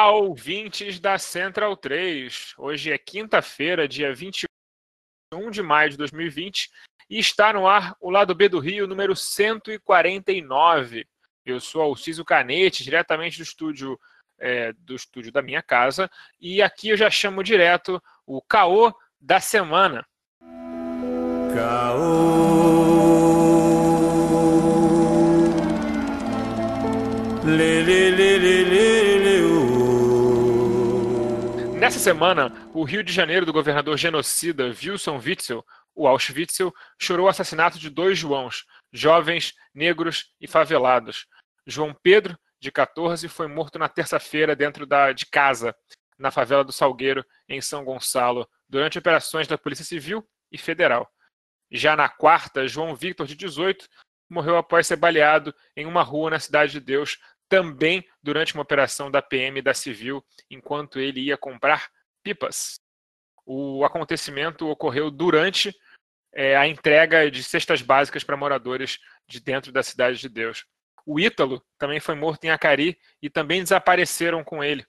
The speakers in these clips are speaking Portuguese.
Olá, ouvintes da Central 3. Hoje é quinta-feira, dia 21 de maio de 2020, e está no ar o Lado B do Rio, número 149. Eu sou Alcísio Canete, diretamente do estúdio, é, do estúdio da minha casa, e aqui eu já chamo direto o caô da semana. Nessa semana, o Rio de Janeiro do governador genocida Wilson Witzel, o Auschwitzel, chorou o assassinato de dois Joãos, jovens, negros e favelados. João Pedro, de 14, foi morto na terça-feira dentro da, de casa, na favela do Salgueiro, em São Gonçalo, durante operações da Polícia Civil e Federal. Já na quarta, João Victor, de 18, morreu após ser baleado em uma rua na Cidade de Deus, também durante uma operação da PM da Civil, enquanto ele ia comprar pipas. O acontecimento ocorreu durante é, a entrega de cestas básicas para moradores de dentro da Cidade de Deus. O Ítalo também foi morto em Acari e também desapareceram com ele,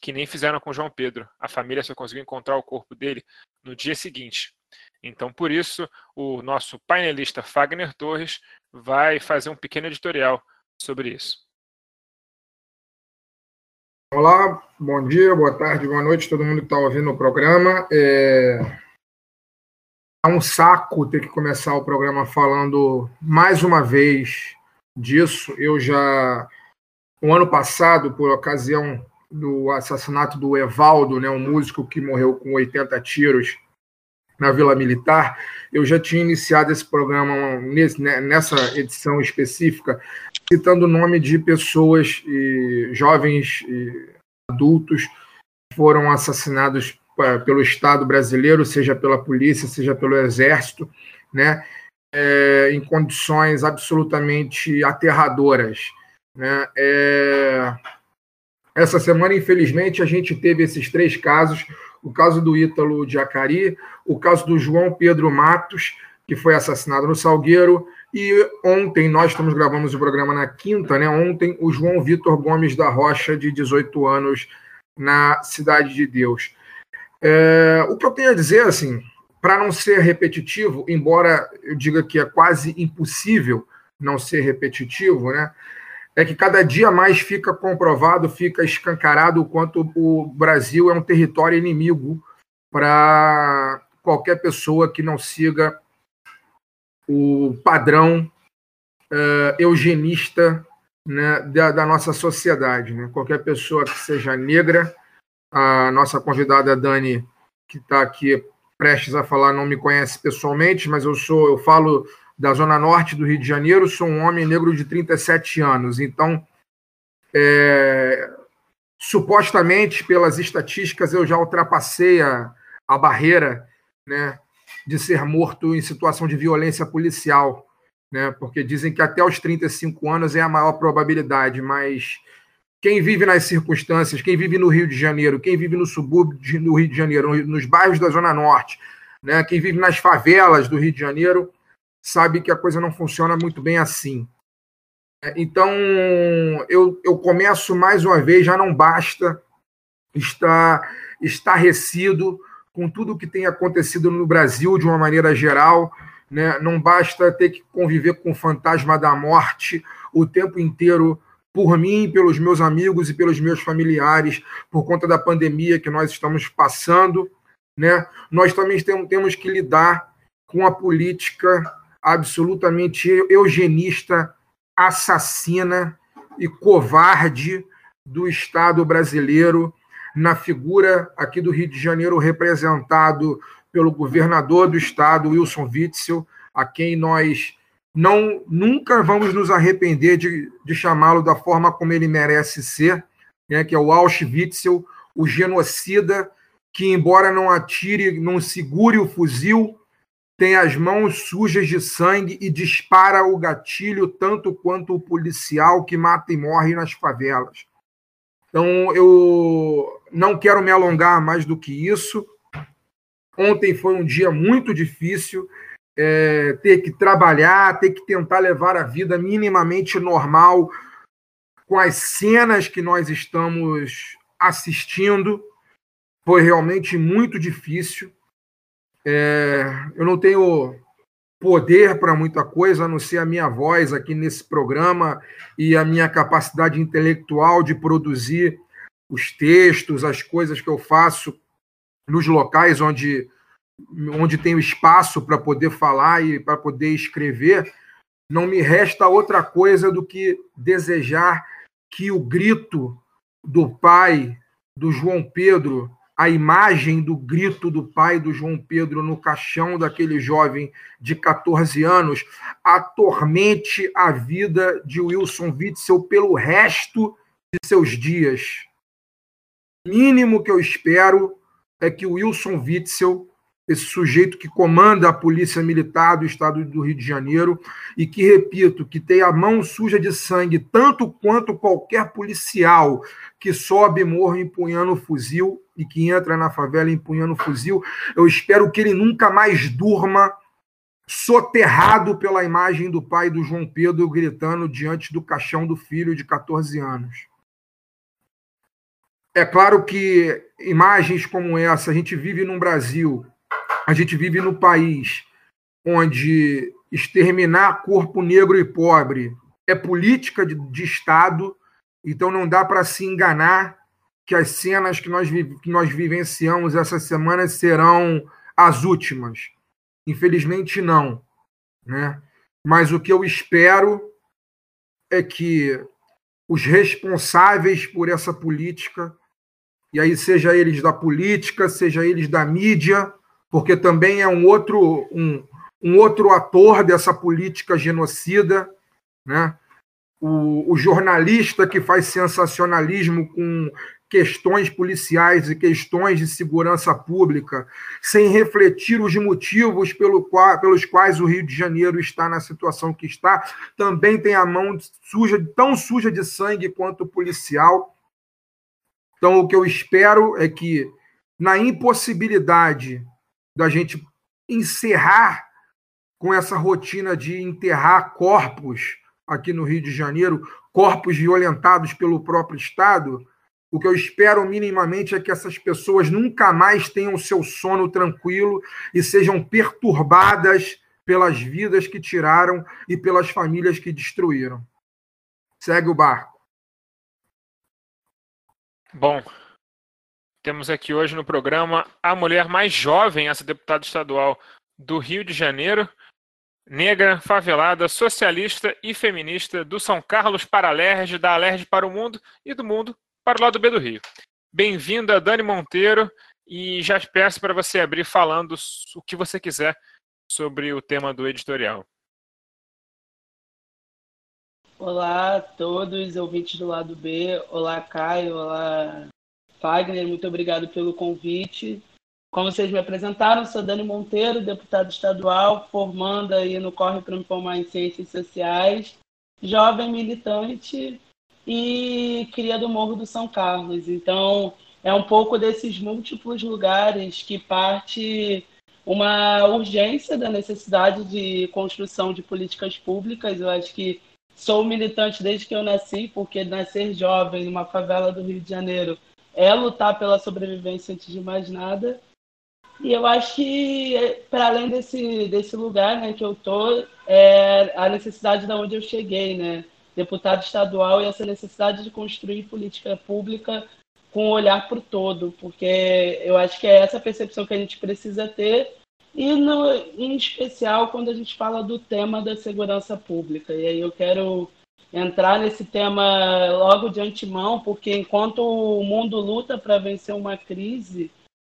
que nem fizeram com João Pedro. A família só conseguiu encontrar o corpo dele no dia seguinte. Então, por isso, o nosso painelista Fagner Torres vai fazer um pequeno editorial sobre isso. Olá, bom dia, boa tarde, boa noite, todo mundo que está ouvindo o programa. É... é um saco ter que começar o programa falando mais uma vez disso. Eu já, no ano passado, por ocasião do assassinato do Evaldo, né, um músico que morreu com 80 tiros na Vila Militar, eu já tinha iniciado esse programa nesse, né, nessa edição específica, citando o nome de pessoas, e, jovens e adultos, foram assassinados pelo Estado brasileiro, seja pela polícia, seja pelo Exército, né, é, em condições absolutamente aterradoras. Né? É, essa semana, infelizmente, a gente teve esses três casos: o caso do Ítalo de Acari, o caso do João Pedro Matos, que foi assassinado no Salgueiro, e ontem, nós estamos gravando o programa na quinta, né? Ontem, o João Vitor Gomes da Rocha, de 18 anos, na Cidade de Deus. É, o que eu tenho a dizer, assim, para não ser repetitivo, embora eu diga que é quase impossível não ser repetitivo, né? É que cada dia mais fica comprovado, fica escancarado o quanto o Brasil é um território inimigo para qualquer pessoa que não siga o padrão uh, eugenista né, da, da, nossa sociedade. Né? Qualquer pessoa que seja negra, a nossa convidada Dani, que está aqui prestes a falar não me conhece pessoalmente, mas eu sou, eu falo da zona norte do Rio de Janeiro, sou um homem negro de 37 anos. Então, é, supostamente, pelas estatísticas, eu já ultrapassei a, a barreira né, de ser morto em situação de violência policial, né, porque dizem que até os 35 anos é a maior probabilidade, mas quem vive nas circunstâncias, quem vive no Rio de Janeiro, quem vive no subúrbio do Rio de Janeiro, nos bairros da Zona Norte, né, quem vive nas favelas do Rio de Janeiro, sabe que a coisa não funciona muito bem assim. Então, eu, eu começo mais uma vez, já não basta estar estarrecido com tudo que tem acontecido no Brasil de uma maneira geral, né? não basta ter que conviver com o fantasma da morte o tempo inteiro por mim, pelos meus amigos e pelos meus familiares, por conta da pandemia que nós estamos passando. né, nós também temos que lidar com a política absolutamente eugenista, assassina e covarde do Estado brasileiro, na figura aqui do Rio de Janeiro, representado pelo governador do Estado, Wilson Witzel, a quem nós não nunca vamos nos arrepender de, de chamá-lo da forma como ele merece ser, né, que é o Auschwitz, o genocida que, embora não atire, não segure o fuzil, tem as mãos sujas de sangue e dispara o gatilho tanto quanto o policial que mata e morre nas favelas. Então, eu não quero me alongar mais do que isso. Ontem foi um dia muito difícil é, ter que trabalhar, ter que tentar levar a vida minimamente normal com as cenas que nós estamos assistindo. Foi realmente muito difícil. É, eu não tenho poder para muita coisa, a não ser a minha voz aqui nesse programa e a minha capacidade intelectual de produzir os textos, as coisas que eu faço nos locais onde onde tenho espaço para poder falar e para poder escrever, não me resta outra coisa do que desejar que o grito do pai do João Pedro, a imagem do grito do pai do João Pedro no caixão daquele jovem de 14 anos, atormente a vida de Wilson Witzel pelo resto de seus dias. O mínimo que eu espero é que o Wilson Witzel esse sujeito que comanda a Polícia Militar do Estado do Rio de Janeiro e que, repito, que tem a mão suja de sangue, tanto quanto qualquer policial que sobe morro empunhando fuzil e que entra na favela empunhando fuzil. Eu espero que ele nunca mais durma soterrado pela imagem do pai do João Pedro gritando diante do caixão do filho de 14 anos. É claro que imagens como essa, a gente vive num Brasil a gente vive no país onde exterminar corpo negro e pobre é política de, de Estado, então não dá para se enganar que as cenas que nós, que nós vivenciamos essa semana serão as últimas. Infelizmente, não. Né? Mas o que eu espero é que os responsáveis por essa política, e aí seja eles da política, seja eles da mídia, porque também é um outro, um, um outro ator dessa política genocida, né? O, o, jornalista que faz sensacionalismo com questões policiais e questões de segurança pública, sem refletir os motivos pelo qual, pelos quais o Rio de Janeiro está na situação que está, também tem a mão suja, tão suja de sangue quanto o policial. Então, o que eu espero é que, na impossibilidade da gente encerrar com essa rotina de enterrar corpos aqui no Rio de Janeiro, corpos violentados pelo próprio Estado, o que eu espero minimamente é que essas pessoas nunca mais tenham seu sono tranquilo e sejam perturbadas pelas vidas que tiraram e pelas famílias que destruíram. Segue o barco. Bom, temos aqui hoje no programa a mulher mais jovem a ser deputada estadual do Rio de Janeiro, negra, favelada, socialista e feminista do São Carlos para a Alerj, da Alerj para o mundo e do mundo para o lado B do Rio. Bem-vinda, Dani Monteiro, e já peço para você abrir falando o que você quiser sobre o tema do editorial. Olá a todos, ouvintes do lado B. Olá, Caio. Olá, Fagner, muito obrigado pelo convite. Como vocês me apresentaram, sou Dani Monteiro, deputada estadual, formanda aí no Corre para me Formar em Ciências Sociais, jovem militante e cria do Morro do São Carlos. Então, é um pouco desses múltiplos lugares que parte uma urgência da necessidade de construção de políticas públicas. Eu acho que sou militante desde que eu nasci, porque nascer jovem numa favela do Rio de Janeiro é lutar pela sobrevivência antes de mais nada. E eu acho que, para além desse, desse lugar né, que eu tô, é a necessidade de onde eu cheguei, né? Deputado estadual e essa necessidade de construir política pública com um olhar para o todo, porque eu acho que é essa percepção que a gente precisa ter, e no, em especial quando a gente fala do tema da segurança pública. E aí eu quero entrar nesse tema logo de antemão, porque enquanto o mundo luta para vencer uma crise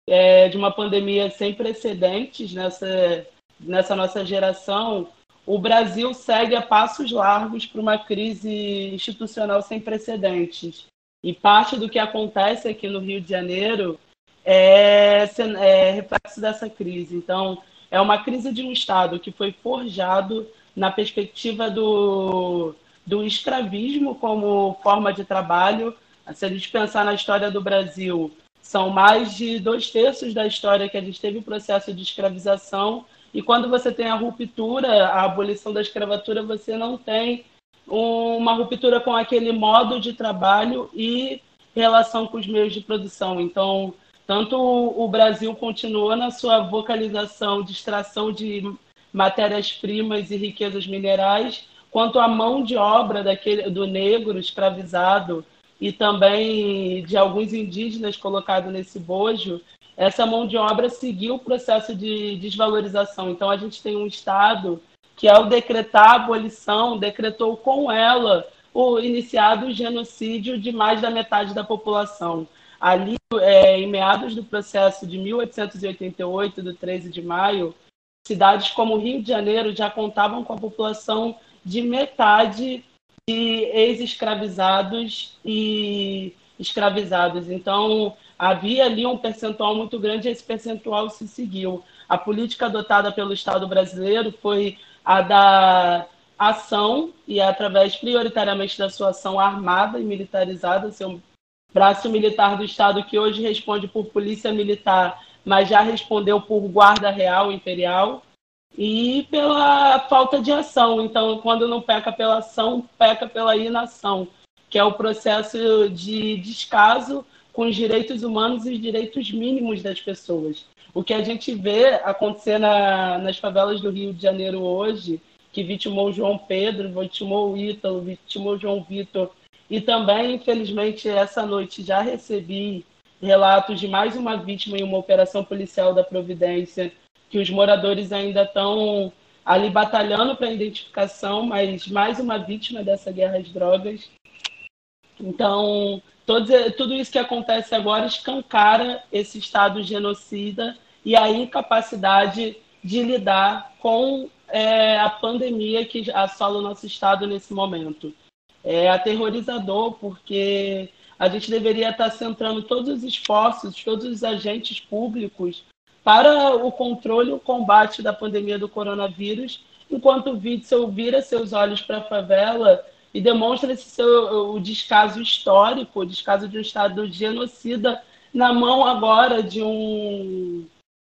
é, de uma pandemia sem precedentes nessa, nessa nossa geração, o Brasil segue a passos largos para uma crise institucional sem precedentes. E parte do que acontece aqui no Rio de Janeiro é, é reflexo dessa crise. Então, é uma crise de um Estado que foi forjado na perspectiva do, do escravismo como forma de trabalho. Se a gente pensar na história do Brasil, são mais de dois terços da história que a gente teve o processo de escravização. E quando você tem a ruptura, a abolição da escravatura, você não tem uma ruptura com aquele modo de trabalho e relação com os meios de produção. Então, tanto o Brasil continuou na sua vocalização de extração de matérias-primas e riquezas minerais, quanto a mão de obra daquele, do negro escravizado e também de alguns indígenas colocados nesse bojo, essa mão de obra seguiu o processo de desvalorização. Então, a gente tem um Estado que, ao decretar a abolição, decretou com ela o iniciado genocídio de mais da metade da população. Ali, é, em meados do processo de 1888, do 13 de maio, cidades como Rio de Janeiro já contavam com a população de metade de ex-escravizados e escravizados. Então, havia ali um percentual muito grande e esse percentual se seguiu. A política adotada pelo Estado brasileiro foi a da ação, e através prioritariamente da sua ação armada e militarizada, seu braço militar do Estado, que hoje responde por polícia militar, mas já respondeu por guarda real imperial, e pela falta de ação. Então, quando não peca pela ação, peca pela inação, que é o processo de descaso com os direitos humanos e os direitos mínimos das pessoas. O que a gente vê acontecer na, nas favelas do Rio de Janeiro hoje, que vitimou João Pedro, vitimou o Ítalo, vitimou João Vitor, e também, infelizmente, essa noite já recebi relatos de mais uma vítima em uma operação policial da Providência, que os moradores ainda estão ali batalhando para a identificação, mas mais uma vítima dessa guerra às drogas. Então, tudo isso que acontece agora escancara esse Estado genocida e a incapacidade de lidar com é, a pandemia que assola o nosso Estado nesse momento. É aterrorizador, porque a gente deveria estar centrando todos os esforços, todos os agentes públicos para o controle e o combate da pandemia do coronavírus, enquanto o Witzel vira seus olhos para a favela e demonstra esse seu, o descaso histórico, o descaso de um Estado genocida na mão agora de um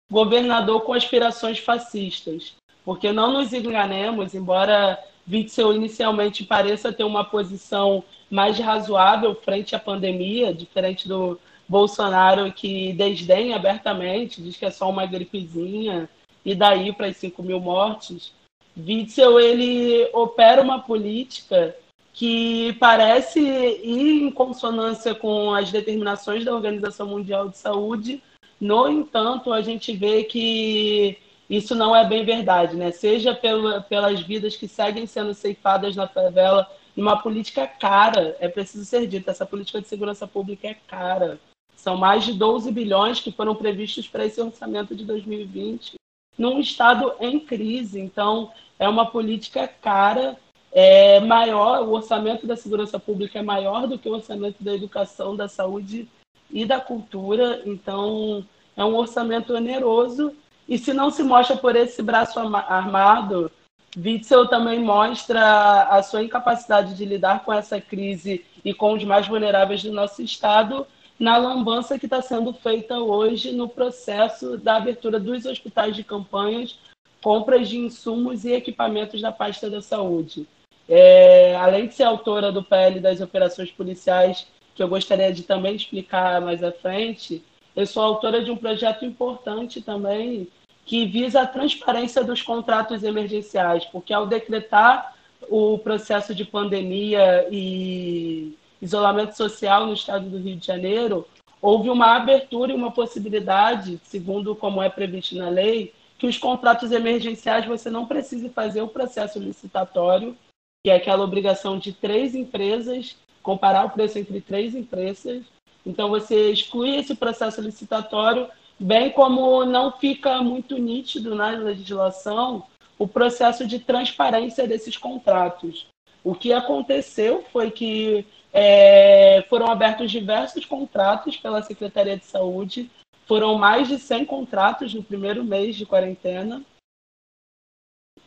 governador com aspirações fascistas. Porque não nos enganemos, embora Witzel inicialmente pareça ter uma posição mais razoável frente à pandemia, diferente do Bolsonaro que desdenha abertamente, diz que é só uma gripezinha, e daí para as 5 mil mortes. Witzel ele opera uma política que parece ir em consonância com as determinações da Organização Mundial de Saúde. No entanto, a gente vê que isso não é bem verdade, né? Seja pela, pelas vidas que seguem sendo ceifadas na favela, uma política cara, é preciso ser dito, essa política de segurança pública é cara. São mais de 12 bilhões que foram previstos para esse orçamento de 2020, num estado em crise. Então, é uma política cara é maior, o orçamento da segurança pública é maior do que o orçamento da educação, da saúde e da cultura. Então, é um orçamento oneroso. E se não se mostra por esse braço armado, Witzel também mostra a sua incapacidade de lidar com essa crise e com os mais vulneráveis do nosso Estado na lambança que está sendo feita hoje no processo da abertura dos hospitais de campanhas, compras de insumos e equipamentos da pasta da saúde. É, além de ser autora do PL das operações policiais, que eu gostaria de também explicar mais à frente, eu sou autora de um projeto importante também que visa a transparência dos contratos emergenciais, porque ao decretar o processo de pandemia e, isolamento social no estado do Rio de Janeiro, houve uma abertura e uma possibilidade, segundo como é previsto na lei, que os contratos emergenciais você não precise fazer o processo licitatório, que é aquela obrigação de três empresas, comparar o preço entre três empresas. Então, você exclui esse processo licitatório, bem como não fica muito nítido na legislação o processo de transparência desses contratos. O que aconteceu foi que é, foram abertos diversos contratos pela Secretaria de Saúde, foram mais de 100 contratos no primeiro mês de quarentena,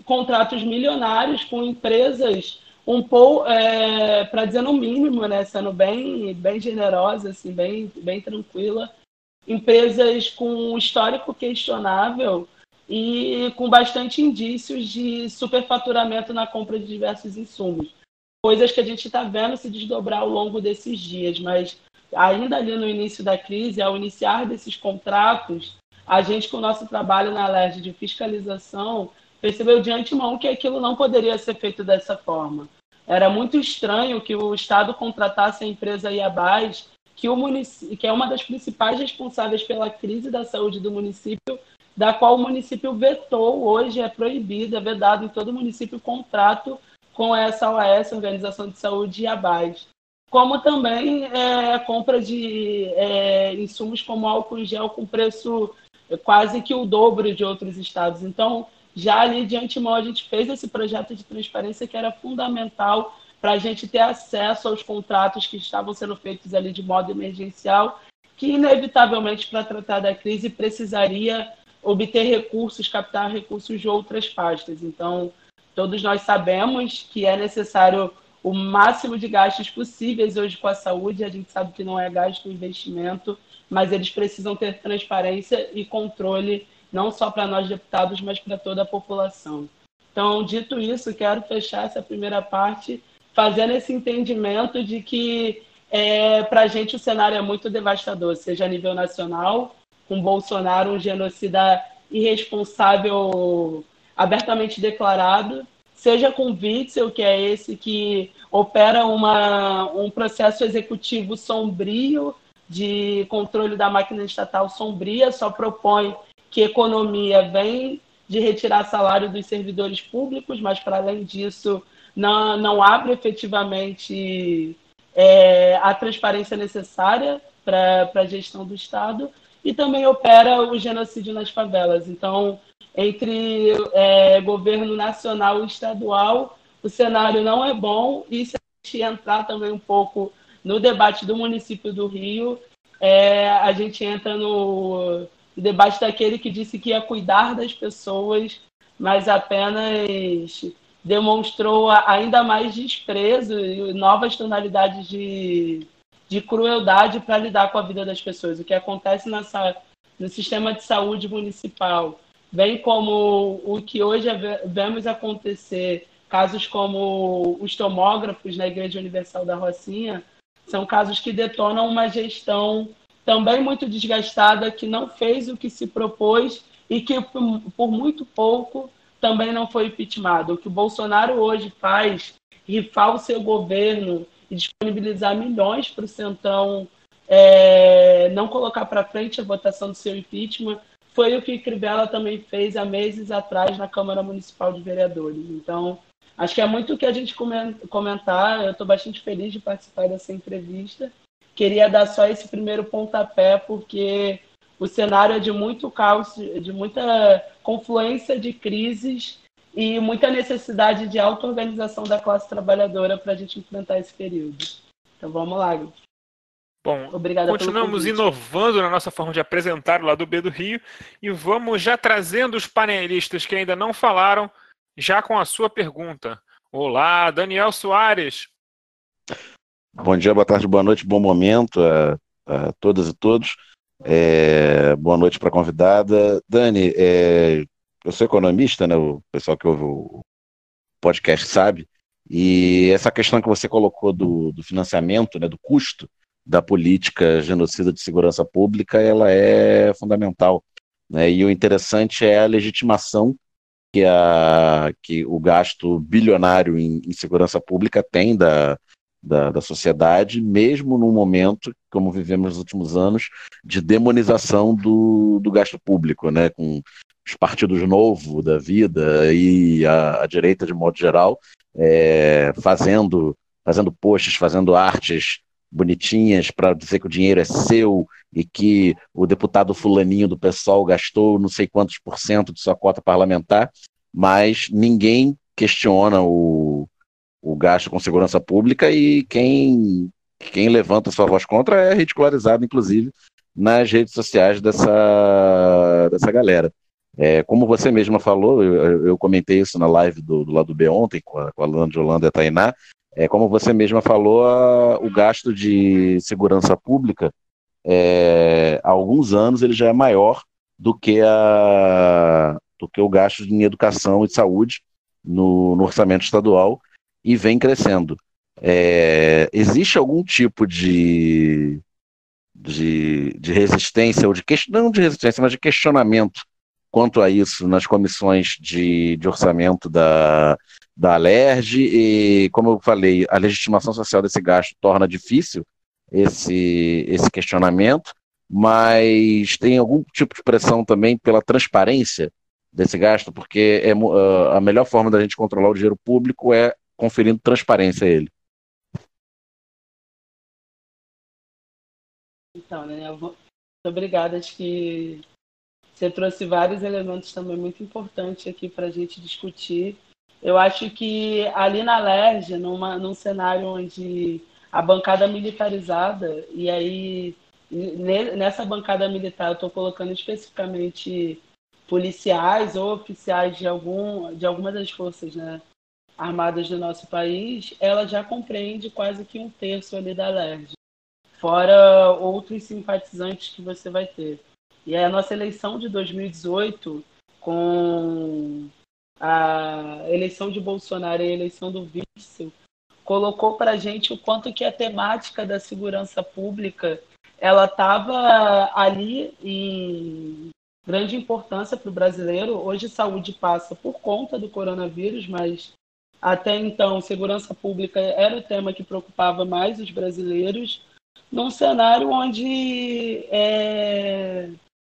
contratos milionários com empresas um pouco, é, para dizer no mínimo, né, sendo bem, bem generosa, assim, bem, bem tranquila, empresas com histórico questionável e com bastante indícios de superfaturamento na compra de diversos insumos. Coisas que a gente está vendo se desdobrar ao longo desses dias, mas ainda ali no início da crise, ao iniciar desses contratos, a gente, com o nosso trabalho na LERJ de fiscalização, percebeu de antemão que aquilo não poderia ser feito dessa forma. Era muito estranho que o Estado contratasse a empresa Iabás, que, o que é uma das principais responsáveis pela crise da saúde do município, da qual o município vetou, hoje é proibido, é vedado em todo município contrato com essa OAS, Organização de Saúde Iabás. Como também é, a compra de é, insumos como álcool em gel com preço quase que o dobro de outros estados. Então, já ali de antemão, a gente fez esse projeto de transparência que era fundamental para a gente ter acesso aos contratos que estavam sendo feitos ali de modo emergencial, que inevitavelmente, para tratar da crise, precisaria obter recursos, captar recursos de outras pastas. Então, todos nós sabemos que é necessário o máximo de gastos possíveis hoje com a saúde. A gente sabe que não é gasto, investimento, mas eles precisam ter transparência e controle, não só para nós deputados, mas para toda a população. Então, dito isso, quero fechar essa primeira parte fazendo esse entendimento de que é, para a gente o cenário é muito devastador, seja a nível nacional, com Bolsonaro um genocida irresponsável abertamente declarado, seja com Witzel, que é esse que opera uma, um processo executivo sombrio de controle da máquina estatal sombria, só propõe que economia vem de retirar salário dos servidores públicos, mas para além disso não, não abre efetivamente é, a transparência necessária para a gestão do Estado e também opera o genocídio nas favelas. Então, entre é, governo nacional e estadual, o cenário não é bom e se a gente entrar também um pouco no debate do município do Rio, é, a gente entra no debate daquele que disse que ia cuidar das pessoas, mas apenas demonstrou ainda mais desprezo e novas tonalidades de, de crueldade para lidar com a vida das pessoas. O que acontece nessa, no sistema de saúde municipal, bem como o que hoje vemos acontecer, casos como os tomógrafos na Igreja Universal da Rocinha, são casos que detonam uma gestão também muito desgastada, que não fez o que se propôs e que, por muito pouco, também não foi impeachmentado. O que o Bolsonaro hoje faz, rifar o seu governo e disponibilizar milhões para o Centrão é, não colocar para frente a votação do seu impeachment, foi o que Crivella também fez há meses atrás na Câmara Municipal de Vereadores. Então, acho que é muito o que a gente comentar. Eu estou bastante feliz de participar dessa entrevista. Queria dar só esse primeiro pontapé, porque o cenário é de muito caos, de muita confluência de crises e muita necessidade de auto-organização da classe trabalhadora para a gente enfrentar esse período. Então vamos lá. Bom, Obrigada continuamos inovando na nossa forma de apresentar o lado B do Rio e vamos já trazendo os panelistas que ainda não falaram, já com a sua pergunta. Olá, Daniel Soares. Bom dia, boa tarde, boa noite, bom momento a, a todas e todos. É, boa noite para a convidada. Dani, é, eu sou economista, né? O pessoal que ouve o podcast sabe. E essa questão que você colocou do, do financiamento, né, do custo da política genocida de segurança pública, ela é fundamental. Né? E o interessante é a legitimação que, a, que o gasto bilionário em, em segurança pública tem da, da, da sociedade, mesmo num momento, como vivemos nos últimos anos, de demonização do, do gasto público, né? com os partidos novos da vida e a, a direita, de modo geral, é, fazendo, fazendo posts, fazendo artes bonitinhas para dizer que o dinheiro é seu e que o deputado fulaninho do pessoal gastou não sei quantos por cento de sua cota parlamentar, mas ninguém questiona o, o gasto com segurança pública e quem, quem levanta sua voz contra é ridicularizado, inclusive, nas redes sociais dessa, dessa galera. É, como você mesma falou, eu, eu, comentei isso na live do, do lado B ontem com a, com a Holanda e a Tainá, é, como você mesma falou, a, o gasto de segurança pública, é, há alguns anos, ele já é maior do que, a, do que o gasto em educação e saúde no, no orçamento estadual e vem crescendo. É, existe algum tipo de, de, de resistência, ou de não de resistência, mas de questionamento quanto a isso nas comissões de, de orçamento da, da Alerj e, como eu falei, a legitimação social desse gasto torna difícil esse, esse questionamento, mas tem algum tipo de pressão também pela transparência desse gasto, porque é, uh, a melhor forma da gente controlar o dinheiro público é conferindo transparência a ele. Então, né, vou... muito obrigada, acho que você trouxe vários elementos também muito importantes aqui para a gente discutir eu acho que ali na LERJ, numa, num cenário onde a bancada militarizada, e aí nessa bancada militar eu estou colocando especificamente policiais ou oficiais de, algum, de algumas das forças né, armadas do nosso país, ela já compreende quase que um terço ali da LERJ, fora outros simpatizantes que você vai ter. E a nossa eleição de 2018, com a eleição de Bolsonaro e a eleição do Witzel colocou para a gente o quanto que a temática da segurança pública ela estava ali em grande importância para o brasileiro. Hoje saúde passa por conta do coronavírus, mas até então segurança pública era o tema que preocupava mais os brasileiros, num cenário onde é,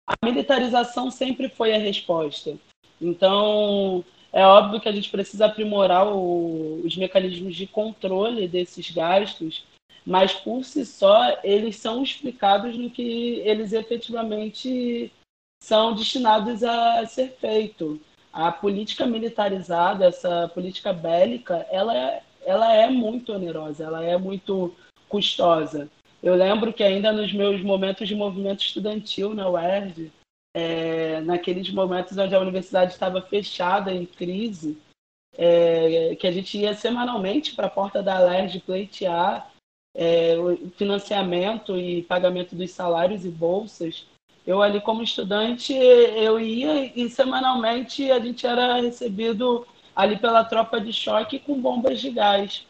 a militarização sempre foi a resposta. Então, é óbvio que a gente precisa aprimorar o, os mecanismos de controle desses gastos, mas por si só eles são explicados no que eles efetivamente são destinados a ser feito. A política militarizada, essa política bélica, ela é, ela é muito onerosa, ela é muito custosa. Eu lembro que ainda nos meus momentos de movimento estudantil na UERJ, é, naqueles momentos onde a universidade estava fechada, em crise, é, que a gente ia semanalmente para a porta da LERJ pleitear é, o financiamento e pagamento dos salários e bolsas. Eu ali como estudante, eu ia e semanalmente a gente era recebido ali pela tropa de choque com bombas de gás.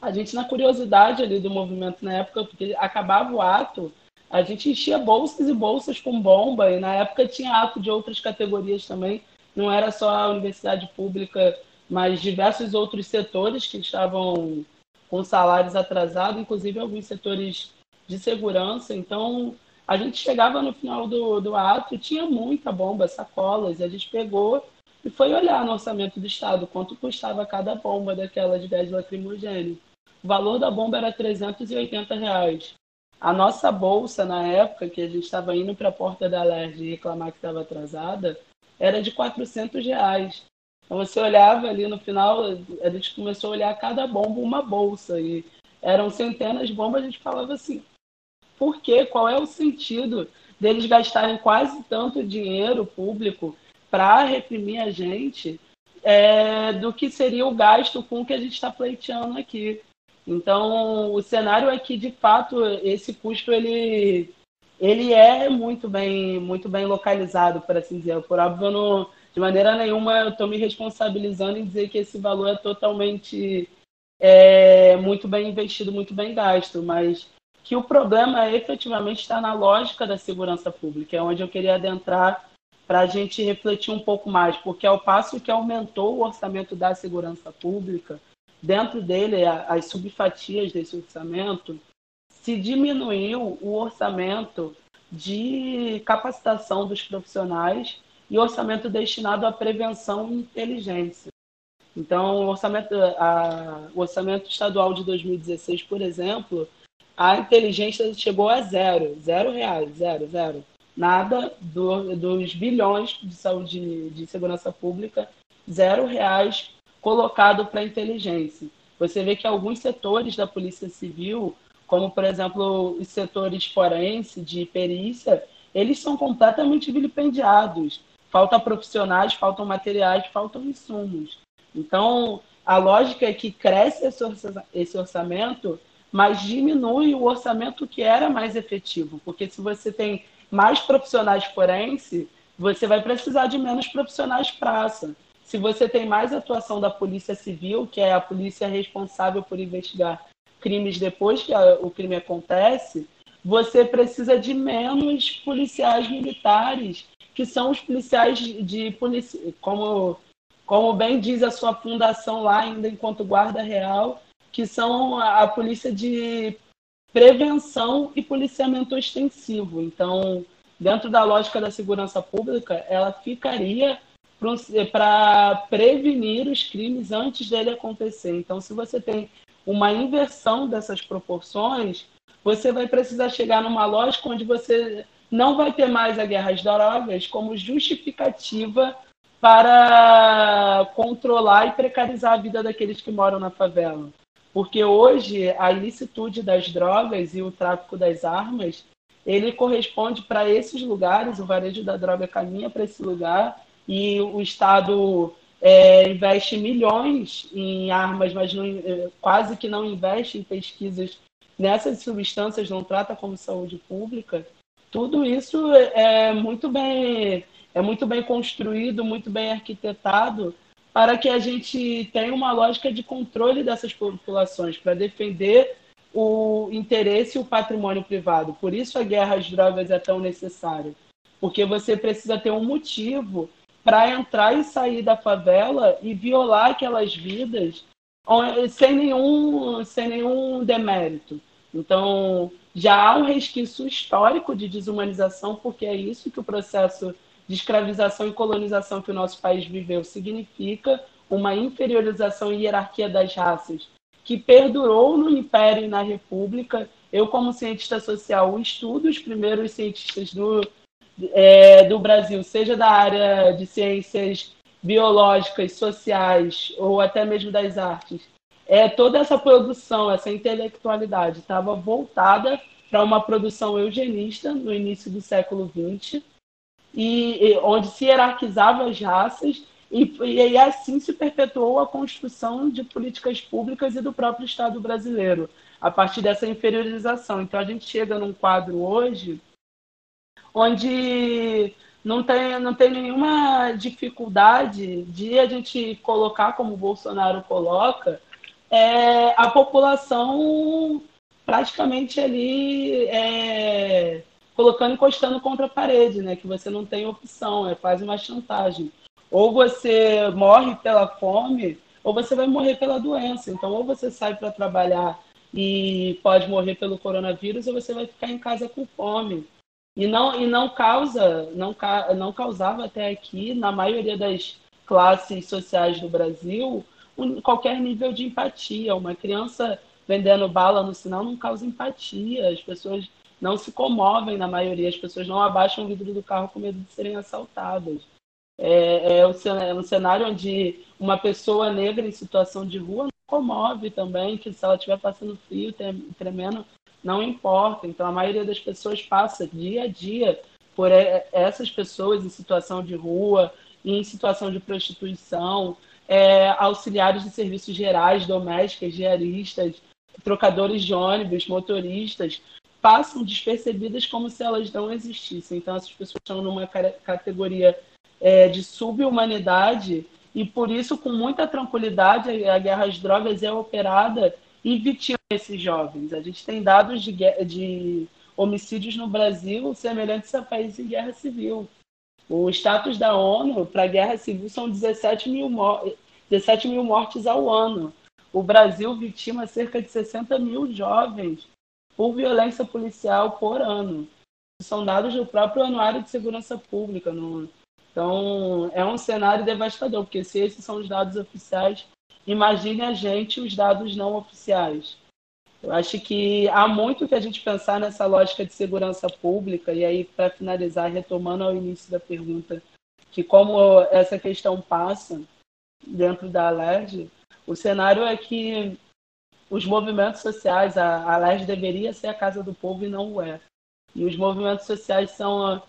A gente, na curiosidade ali do movimento na época, porque acabava o ato, a gente enchia bolsas e bolsas com bomba, e na época tinha ato de outras categorias também, não era só a universidade pública, mas diversos outros setores que estavam com salários atrasados, inclusive alguns setores de segurança. Então, a gente chegava no final do, do ato, tinha muita bomba, sacolas, e a gente pegou e foi olhar no orçamento do Estado quanto custava cada bomba daquela de gás lacrimogêneo. O valor da bomba era 380 reais. A nossa bolsa, na época que a gente estava indo para a porta da LERJ e reclamar que estava atrasada, era de 400 reais. Então você olhava ali no final, a gente começou a olhar cada bomba uma bolsa e eram centenas de bombas, a gente falava assim, por quê? Qual é o sentido deles gastarem quase tanto dinheiro público para reprimir a gente é, do que seria o gasto com o que a gente está pleiteando aqui. Então, o cenário é que, de fato, esse custo ele, ele é muito bem, muito bem localizado, por assim dizer. Por óbvio, não, de maneira nenhuma eu estou me responsabilizando em dizer que esse valor é totalmente é, muito bem investido, muito bem gasto, mas que o problema efetivamente está na lógica da segurança pública, é onde eu queria adentrar para a gente refletir um pouco mais, porque ao passo que aumentou o orçamento da segurança pública, dentro dele, as subfatias desse orçamento, se diminuiu o orçamento de capacitação dos profissionais e orçamento destinado à prevenção e inteligência. Então, o orçamento, a, o orçamento estadual de 2016, por exemplo, a inteligência chegou a zero, zero reais, zero, zero. Nada do, dos bilhões de saúde de segurança pública, zero reais colocado para a inteligência. Você vê que alguns setores da Polícia Civil, como por exemplo os setores forense, de perícia, eles são completamente vilipendiados. Faltam profissionais, faltam materiais, faltam insumos. Então, a lógica é que cresce esse orçamento, mas diminui o orçamento que era mais efetivo. Porque se você tem mais profissionais forense, você vai precisar de menos profissionais praça. Se você tem mais atuação da Polícia Civil, que é a polícia responsável por investigar crimes depois que o crime acontece, você precisa de menos policiais militares, que são os policiais de polícia, como como bem diz a sua fundação lá, ainda enquanto guarda real, que são a polícia de prevenção e policiamento extensivo. Então, dentro da lógica da segurança pública, ela ficaria para prevenir os crimes antes dele acontecer. Então, se você tem uma inversão dessas proporções, você vai precisar chegar numa lógica onde você não vai ter mais a guerra às drogas como justificativa para controlar e precarizar a vida daqueles que moram na favela. Porque hoje a ilicitude das drogas e o tráfico das armas, ele corresponde para esses lugares, o varejo da droga caminha para esse lugar e o Estado é, investe milhões em armas, mas não, é, quase que não investe em pesquisas nessas substâncias, não trata como saúde pública. Tudo isso é muito bem é muito bem construído, muito bem arquitetado, para que a gente tenha uma lógica de controle dessas populações, para defender o interesse e o patrimônio privado. Por isso a guerra às drogas é tão necessária, porque você precisa ter um motivo para entrar e sair da favela e violar aquelas vidas sem nenhum, sem nenhum demérito. Então, já há um resquício histórico de desumanização, porque é isso que o processo de escravização e colonização que o nosso país viveu significa uma inferiorização e hierarquia das raças que perdurou no Império e na República. Eu, como cientista social, estudo os primeiros cientistas do, é, do Brasil, seja da área de ciências biológicas, sociais ou até mesmo das artes. É, toda essa produção, essa intelectualidade estava voltada para uma produção eugenista no início do século XX, e, e onde se hierarquizava as raças e, e, assim se perpetuou a construção de políticas públicas e do próprio Estado brasileiro, a partir dessa inferiorização. Então a gente chega num quadro hoje onde não tem, não tem nenhuma dificuldade de a gente colocar, como o Bolsonaro coloca, é, a população praticamente ali é, colocando encostando contra a parede, né? Que você não tem opção, é quase uma chantagem. Ou você morre pela fome, ou você vai morrer pela doença. Então, ou você sai para trabalhar e pode morrer pelo coronavírus, ou você vai ficar em casa com fome. E não, e não causa, não, não causava até aqui, na maioria das classes sociais do Brasil, qualquer nível de empatia. Uma criança vendendo bala no sinal não causa empatia. As pessoas não se comovem na maioria, as pessoas não abaixam o vidro do carro com medo de serem assaltadas. É, é, é um cenário onde uma pessoa negra em situação de rua não comove também, que se ela estiver passando frio, tremendo, não importa. Então, a maioria das pessoas passa dia a dia por essas pessoas em situação de rua, em situação de prostituição, é, auxiliares de serviços gerais, domésticas, diaristas, trocadores de ônibus, motoristas, passam despercebidas como se elas não existissem. Então, essas pessoas estão numa categoria é, de subhumanidade e, por isso, com muita tranquilidade, a guerra às drogas é operada e vitima esses jovens. A gente tem dados de, de homicídios no Brasil semelhantes a países em guerra civil. O status da ONU para a guerra civil são 17 mil, 17 mil mortes ao ano. o Brasil vitima cerca de 60 mil jovens por violência policial por ano. São dados do próprio Anuário de Segurança Pública. No... Então, é um cenário devastador, porque se esses são os dados oficiais, imagine a gente os dados não oficiais. Eu acho que há muito que a gente pensar nessa lógica de segurança pública, e aí, para finalizar, retomando ao início da pergunta, que como essa questão passa dentro da ALERJ, o cenário é que os movimentos sociais, a, a deveria ser a casa do povo e não o é. E os movimentos sociais são,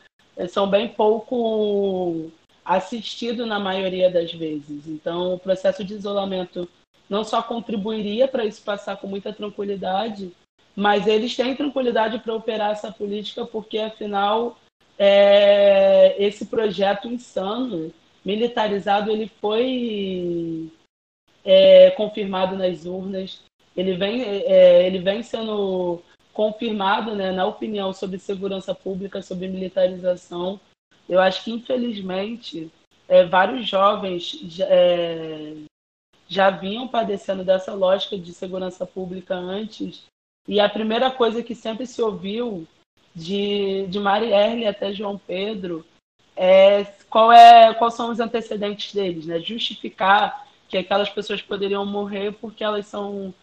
são bem pouco assistidos na maioria das vezes. Então, o processo de isolamento não só contribuiria para isso passar com muita tranquilidade, mas eles têm tranquilidade para operar essa política, porque, afinal, é, esse projeto insano, militarizado, ele foi é, confirmado nas urnas, ele vem, é, ele vem sendo confirmado né, na opinião sobre segurança pública, sobre militarização. Eu acho que, infelizmente, é, vários jovens já, vinham padecendo dessa lógica de segurança pública antes, e a primeira coisa que sempre se ouviu de, de Marielle até João Pedro, é, qual é, quais são os antecedentes deles, né? Justificar que aquelas pessoas poderiam morrer porque elas são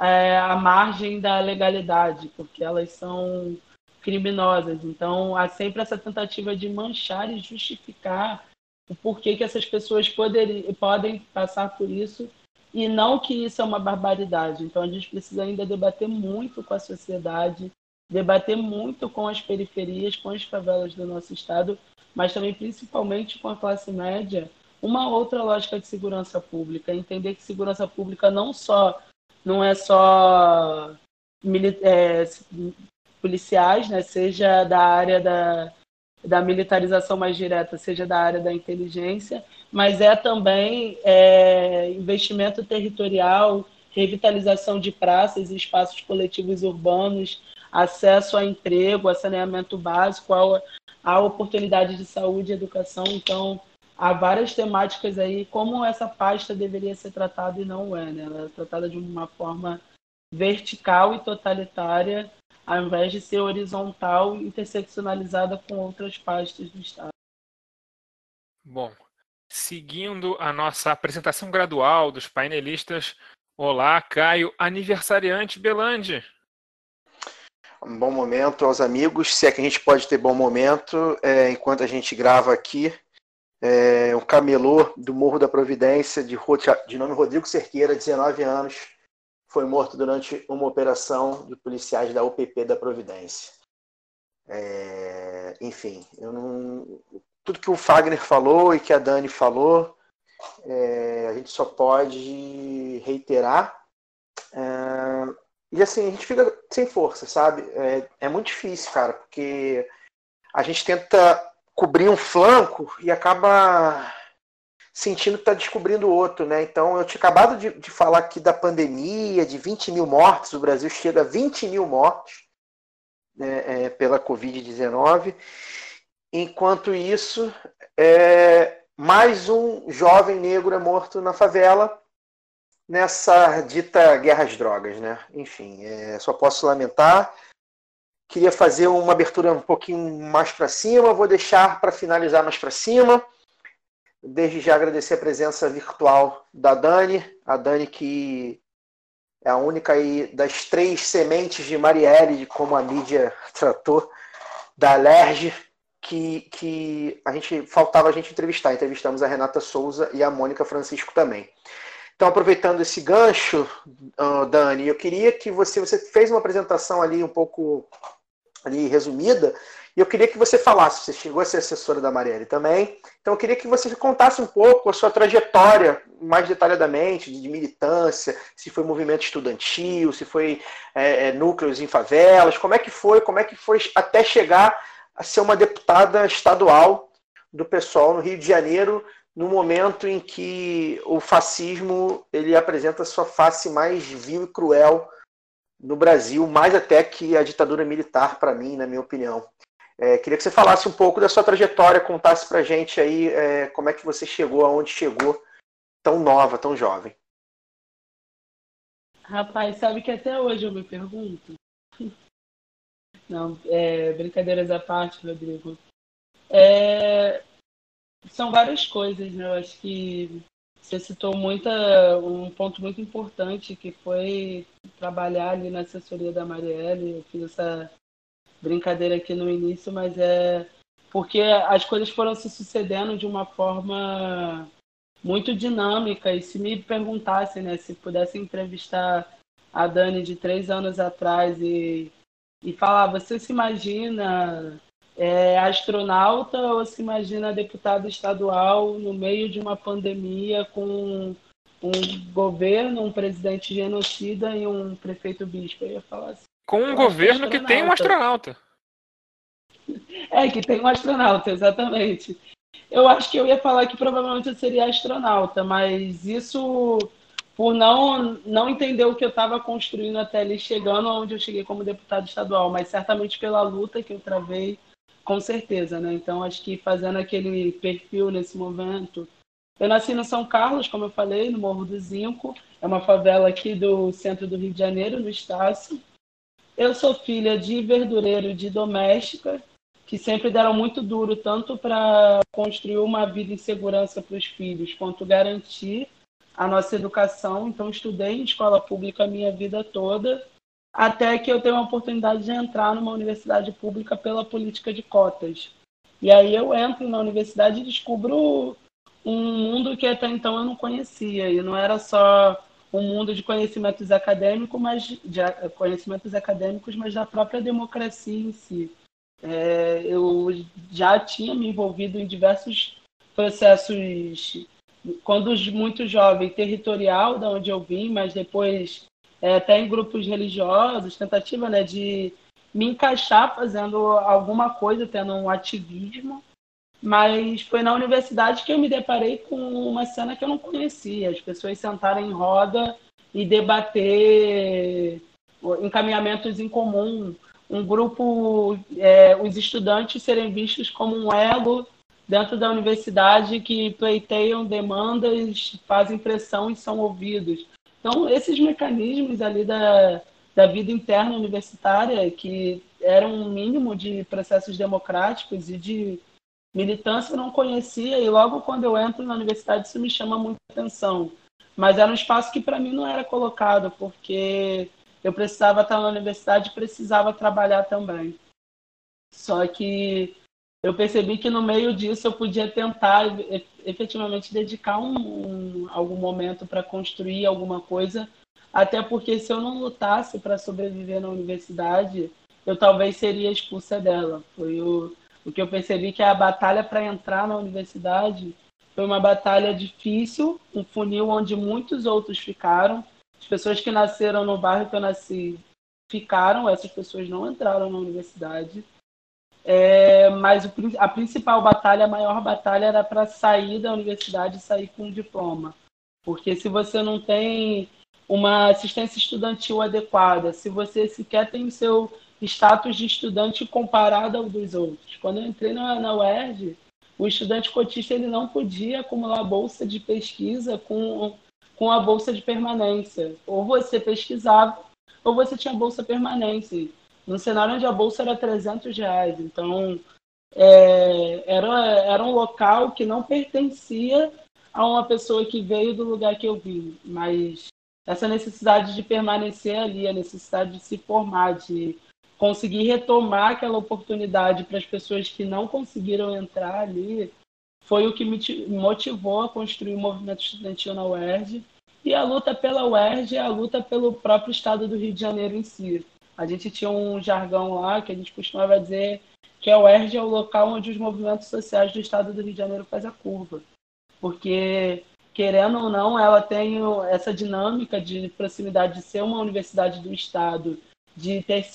é, à margem da legalidade, porque elas são criminosas. Então, há sempre essa tentativa de manchar e justificar o porquê que essas pessoas poderiam, podem passar por isso e não que isso é uma barbaridade. Então, a gente precisa ainda debater muito com a sociedade debater muito com as periferias, com as favelas do nosso estado, mas também principalmente com a classe média, uma outra lógica de segurança pública, entender que segurança pública não só não é só é, policiais, né, seja da área da, da militarização mais direta, seja da área da inteligência, mas é também é, investimento territorial, revitalização de praças e espaços coletivos urbanos, acesso a emprego, a saneamento básico, a, a oportunidade de saúde e educação. Então, há várias temáticas aí, como essa pasta deveria ser tratada e não é, né? Ela é tratada de uma forma vertical e totalitária, ao invés de ser horizontal e interseccionalizada com outras pastas do Estado. Bom, seguindo a nossa apresentação gradual dos painelistas, olá, Caio, aniversariante Belande. Um bom momento aos amigos, se é que a gente pode ter bom momento é, enquanto a gente grava aqui. É, um camelô do Morro da Providência, de, de nome Rodrigo Cerqueira, 19 anos, foi morto durante uma operação de policiais da UPP da Providência. É, enfim, não, tudo que o Fagner falou e que a Dani falou, é, a gente só pode reiterar. É, e assim, a gente fica sem força, sabe? É, é muito difícil, cara, porque a gente tenta cobrir um flanco e acaba sentindo que está descobrindo outro, né? Então, eu tinha acabado de, de, falar aqui da pandemia, de 20 mil mortes, o Brasil chega a 20 mil mortes né, é, pela Covid-19. Enquanto isso, é, mais um jovem negro é morto na favela nessa dita guerra às drogas, né? Enfim, é, só posso lamentar. Queria fazer uma abertura um pouquinho mais para cima, vou deixar para finalizar mais para cima. Desde já agradecer a presença virtual da Dani, a Dani que é a única aí das três sementes de Marielle, como a mídia tratou, da Alerj, que, que a gente faltava a gente entrevistar. Entrevistamos a Renata Souza e a Mônica Francisco também. Então, aproveitando esse gancho, Dani, eu queria que você, você fez uma apresentação ali um pouco ali resumida, e eu queria que você falasse, você chegou a ser assessora da Marielle também, então eu queria que você contasse um pouco a sua trajetória, mais detalhadamente, de militância, se foi movimento estudantil, se foi é, é, núcleos em favelas, como é que foi, como é que foi até chegar a ser uma deputada estadual do pessoal no Rio de Janeiro, no momento em que o fascismo ele apresenta sua face mais vil e cruel no Brasil, mais até que a ditadura militar, para mim, na minha opinião. É, queria que você falasse um pouco da sua trajetória, contasse para gente aí é, como é que você chegou aonde chegou, tão nova, tão jovem. Rapaz, sabe que até hoje eu me pergunto? Não, é, brincadeiras à parte, Rodrigo. É, são várias coisas, né? Eu acho que você citou muita, um ponto muito importante que foi trabalhar ali na assessoria da Marielle. Eu fiz essa brincadeira aqui no início, mas é porque as coisas foram se sucedendo de uma forma muito dinâmica. E se me perguntasse, né, se pudesse entrevistar a Dani de três anos atrás e, e falar, você se imagina é, astronauta ou se imagina deputado estadual no meio de uma pandemia com um governo, um presidente genocida e um prefeito bispo? Eu ia falar assim. Com um governo que tem um astronauta. É, que tem um astronauta, exatamente. Eu acho que eu ia falar que provavelmente eu seria astronauta, mas isso por não, não entender o que eu estava construindo até ali, chegando onde eu cheguei como deputado estadual, mas certamente pela luta que eu travei, com certeza, né? Então, acho que fazendo aquele perfil nesse momento. Eu nasci no São Carlos, como eu falei, no Morro do Zinco, é uma favela aqui do centro do Rio de Janeiro, no Estácio. Eu sou filha de verdureiro de doméstica, que sempre deram muito duro, tanto para construir uma vida em segurança para os filhos, quanto garantir a nossa educação. Então, estudei em escola pública a minha vida toda, até que eu tenho a oportunidade de entrar numa universidade pública pela política de cotas. E aí eu entro na universidade e descubro um mundo que até então eu não conhecia. E não era só um mundo de conhecimentos acadêmicos, mas de conhecimentos acadêmicos, mas da própria democracia em si. É, eu já tinha me envolvido em diversos processos, quando muito jovem, territorial, da onde eu vim, mas depois é, até em grupos religiosos, tentativa né, de me encaixar fazendo alguma coisa, tendo um ativismo. Mas foi na universidade que eu me deparei com uma cena que eu não conhecia. As pessoas sentarem em roda e debater encaminhamentos em comum um grupo, é, os estudantes serem vistos como um elo dentro da universidade que pleiteiam demandas, fazem pressão e são ouvidos. Então, esses mecanismos ali da, da vida interna universitária, que eram um mínimo de processos democráticos e de militância, eu não conhecia, e logo quando eu entro na universidade isso me chama muita atenção. Mas era um espaço que para mim não era colocado, porque eu precisava estar na universidade e precisava trabalhar também. Só que eu percebi que no meio disso eu podia tentar efetivamente dedicar um, um algum momento para construir alguma coisa, até porque se eu não lutasse para sobreviver na universidade, eu talvez seria expulsa dela. Foi o, o que eu percebi que a batalha para entrar na universidade foi uma batalha difícil, um funil onde muitos outros ficaram as pessoas que nasceram no bairro que eu nasci ficaram, essas pessoas não entraram na universidade. É, mas o, a principal batalha, a maior batalha era para sair da universidade e sair com um diploma. Porque se você não tem uma assistência estudantil adequada, se você sequer tem o seu status de estudante comparado ao dos outros. Quando eu entrei na, na UERJ, o estudante cotista ele não podia acumular bolsa de pesquisa com com a bolsa de permanência. Ou você pesquisava, ou você tinha bolsa permanência. No cenário onde a bolsa era 300 reais. Então, é, era, era um local que não pertencia a uma pessoa que veio do lugar que eu vim. Mas essa necessidade de permanecer ali, a necessidade de se formar, de conseguir retomar aquela oportunidade para as pessoas que não conseguiram entrar ali, foi o que me motivou a construir o movimento estudantil na UERJ. E a luta pela UERJ é a luta pelo próprio estado do Rio de Janeiro em si. A gente tinha um jargão lá que a gente costumava dizer que a UERJ é o local onde os movimentos sociais do estado do Rio de Janeiro fazem a curva. Porque, querendo ou não, ela tem essa dinâmica de proximidade de ser uma universidade do estado, de, ter,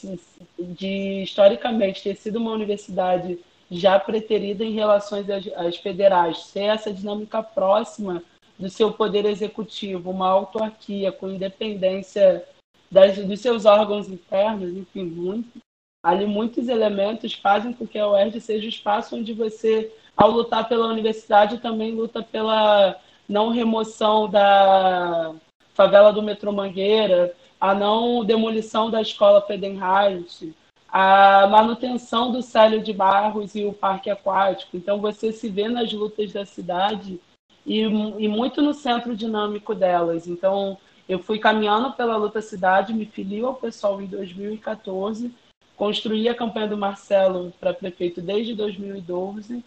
de historicamente ter sido uma universidade já preterida em relações às, às federais, ser essa dinâmica próxima do seu poder executivo, uma autarquia com independência das, dos seus órgãos internos, enfim, muito, ali muitos elementos fazem com que a UERJ seja o espaço onde você, ao lutar pela universidade, também luta pela não remoção da favela do metrô Mangueira, a não demolição da escola Friedenreich, a manutenção do Célio de Barros e o parque aquático. Então, você se vê nas lutas da cidade e, e muito no centro dinâmico delas. Então, eu fui caminhando pela luta cidade, me filio ao pessoal em 2014, construí a campanha do Marcelo para prefeito desde 2012,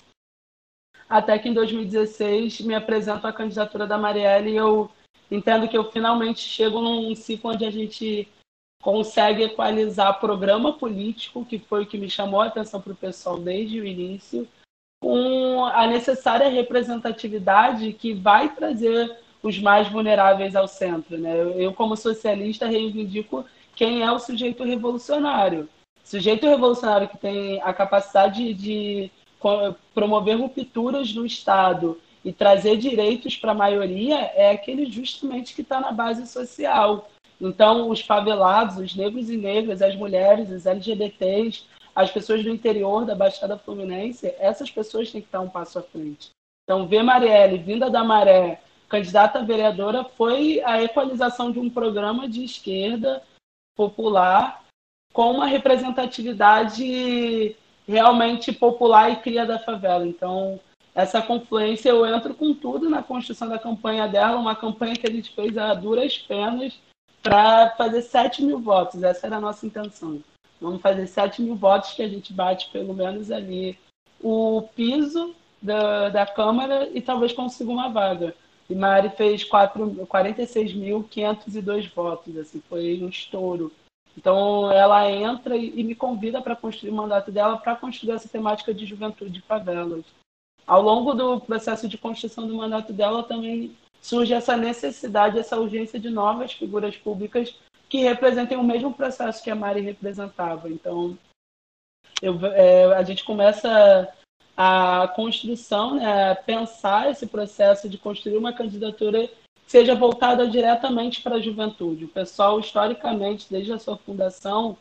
até que em 2016 me apresento a candidatura da Marielle e eu entendo que eu finalmente chego num ciclo onde a gente consegue equalizar programa político, que foi o que me chamou a atenção para o pessoal desde o início, com a necessária representatividade que vai trazer os mais vulneráveis ao centro. Né? Eu, como socialista, reivindico quem é o sujeito revolucionário. Sujeito revolucionário que tem a capacidade de promover rupturas no Estado e trazer direitos para a maioria é aquele justamente que está na base social. Então, os favelados, os negros e negras, as mulheres, os LGBTs, as pessoas do interior da Baixada Fluminense, essas pessoas têm que estar um passo à frente. Então, ver Marielle, vinda da Maré, candidata vereadora, foi a equalização de um programa de esquerda popular com uma representatividade realmente popular e cria da favela. Então, essa confluência, eu entro com tudo na construção da campanha dela, uma campanha que a gente fez a duras penas para fazer 7 mil votos. Essa era a nossa intenção. Vamos fazer 7 mil votos que a gente bate pelo menos ali o piso da, da Câmara e talvez consiga uma vaga. E Mari fez 46.502 votos, assim, foi um estouro. Então ela entra e, me convida para construir o mandato dela para construir essa temática de juventude e favelas. Ao longo do processo de construção do mandato dela também surge essa necessidade, essa urgência de novas figuras públicas que representem o mesmo processo que a Mari representava. Então, eu, é, a gente começa a construção, né, pensar esse processo de construir uma candidatura que seja voltada diretamente para a juventude. O pessoal, historicamente, desde a sua fundação,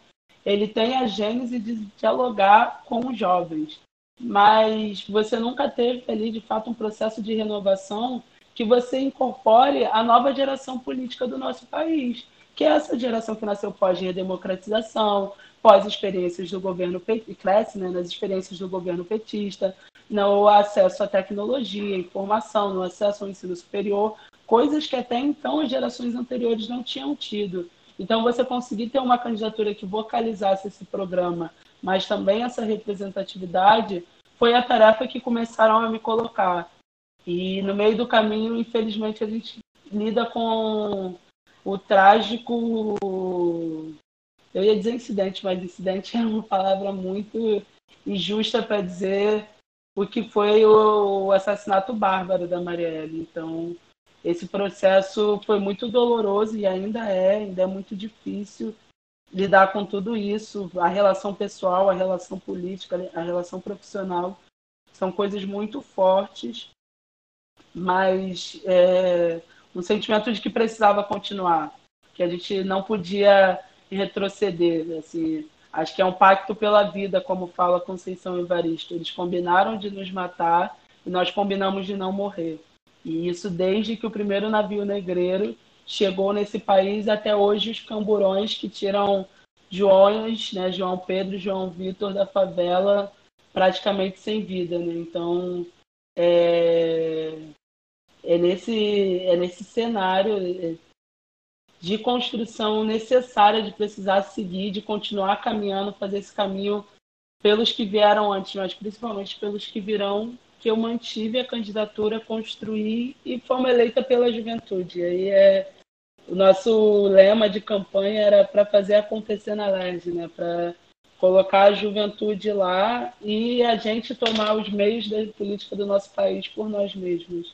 ele tem a gênese de dialogar com os jovens, mas você nunca teve ali, de fato, um processo de renovação que você incorpore a nova geração política do nosso país, que é essa geração que nasceu pós-redemocratização, pós-experiências do governo cresce né, nas experiências do governo petista, no acesso à tecnologia, informação, no acesso ao ensino superior, coisas que até então as gerações anteriores não tinham tido. Então, você conseguir ter uma candidatura que vocalizasse esse programa, mas também essa representatividade, foi a tarefa que começaram a me colocar. E no meio do caminho, infelizmente, a gente lida com o trágico. Eu ia dizer incidente, mas incidente é uma palavra muito injusta para dizer o que foi o assassinato bárbaro da Marielle. Então, esse processo foi muito doloroso e ainda é, ainda é muito difícil lidar com tudo isso, a relação pessoal, a relação política, a relação profissional, são coisas muito fortes mas é, um sentimento de que precisava continuar, que a gente não podia retroceder. Assim, acho que é um pacto pela vida, como fala Conceição Evaristo. Eles combinaram de nos matar e nós combinamos de não morrer. E isso desde que o primeiro navio negreiro chegou nesse país até hoje os camburões que tiram Joões, né, João Pedro João Vitor da favela praticamente sem vida. Né? Então, é, é nesse, é nesse cenário é, de construção necessária de precisar seguir, de continuar caminhando, fazer esse caminho pelos que vieram antes, mas principalmente pelos que virão, que eu mantive a candidatura, construí e fomos eleita pela juventude. Aí é o nosso lema de campanha era para fazer acontecer na LERJ, né? Para colocar a juventude lá e a gente tomar os meios da política do nosso país por nós mesmos.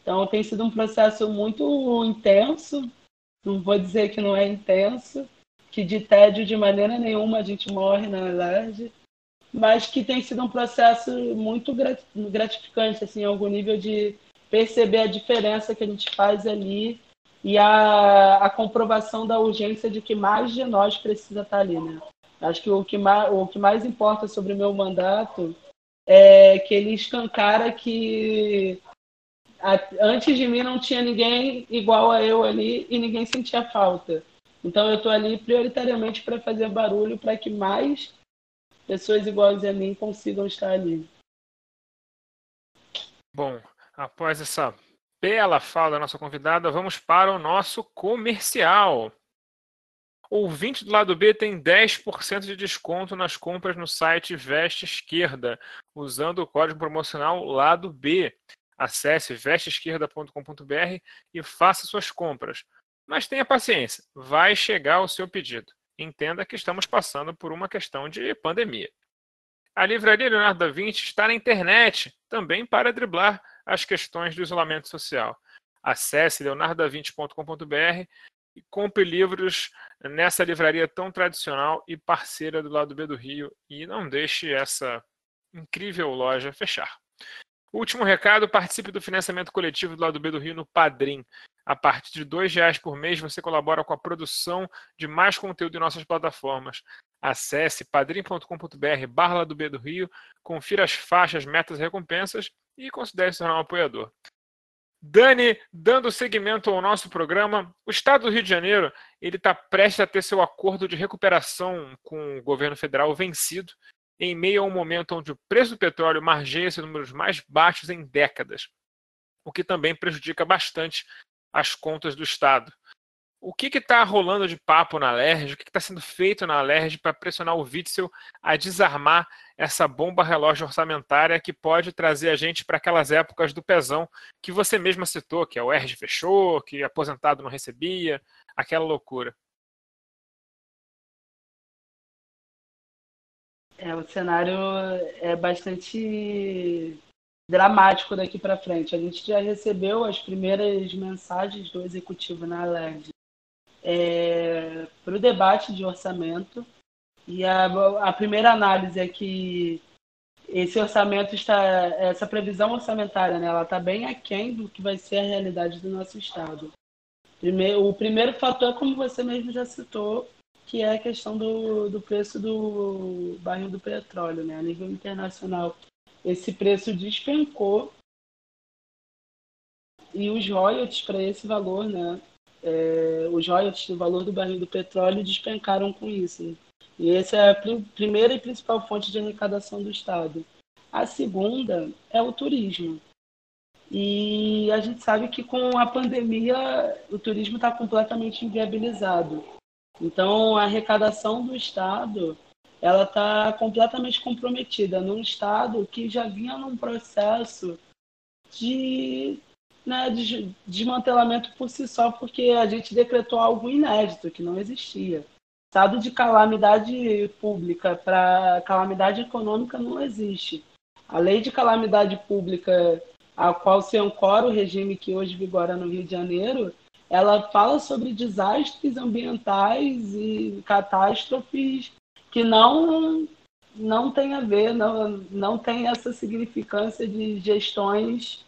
Então tem sido um processo muito intenso, não vou dizer que não é intenso, que de tédio de maneira nenhuma a gente morre, na verdade, mas que tem sido um processo muito gratificante, assim, em algum nível de perceber a diferença que a gente faz ali e a, a comprovação da urgência de que mais de nós precisa estar ali, né? Acho que o que mais, o que mais importa sobre o meu mandato é que ele escancara que antes de mim não tinha ninguém igual a eu ali e ninguém sentia falta. Então eu estou ali prioritariamente para fazer barulho para que mais pessoas iguais a mim consigam estar ali. Bom, após essa bela fala da nossa convidada, vamos para o nosso comercial. Ouvinte do lado B tem 10% de desconto nas compras no site Veste Esquerda, usando o código promocional lado B. Acesse vesteesquerda.com.br e faça suas compras. Mas tenha paciência, vai chegar o seu pedido. Entenda que estamos passando por uma questão de pandemia. A livraria Leonardo da Vinci está na internet, também para driblar as questões do isolamento social. Acesse leonardodavinci.com.br e compre livros nessa livraria tão tradicional e parceira do lado B do Rio e não deixe essa incrível loja fechar. Último recado: participe do financiamento coletivo do lado B do Rio no Padrim. A partir de R$ reais por mês, você colabora com a produção de mais conteúdo em nossas plataformas. Acesse padrim.com.br barra do B do Rio, confira as faixas, metas e recompensas e considere se tornar um apoiador. Dani, dando seguimento ao nosso programa, o Estado do Rio de Janeiro ele está prestes a ter seu acordo de recuperação com o governo federal vencido, em meio a um momento onde o preço do petróleo margeia seus números mais baixos em décadas, o que também prejudica bastante as contas do Estado. O que está rolando de papo na LERJ? O que está sendo feito na LERJ para pressionar o Witzel a desarmar essa bomba relógio orçamentária que pode trazer a gente para aquelas épocas do pezão que você mesma citou, que é o ERJ fechou, que aposentado não recebia, aquela loucura. É, o cenário é bastante dramático daqui para frente. A gente já recebeu as primeiras mensagens do executivo na LERJ é, para o debate de orçamento. E a, a primeira análise é que esse orçamento está, essa previsão orçamentária, né, ela está bem aquém do que vai ser a realidade do nosso estado. Primeiro, o primeiro fator, como você mesmo já citou, que é a questão do, do preço do barril do petróleo, né, a nível internacional. Esse preço despencou e os royalties para esse valor, né, é, os royalties do valor do barril do petróleo despencaram com isso. E essa é a primeira e principal fonte de arrecadação do Estado. A segunda é o turismo. E a gente sabe que com a pandemia o turismo está completamente inviabilizado. Então a arrecadação do Estado ela está completamente comprometida num Estado que já vinha num processo de né, desmantelamento por si só, porque a gente decretou algo inédito, que não existia. Estado de calamidade pública para calamidade econômica não existe. A lei de calamidade pública, a qual se ancora o regime que hoje vigora no Rio de Janeiro, ela fala sobre desastres ambientais e catástrofes que não não tem a ver, não, não tem essa significância de gestões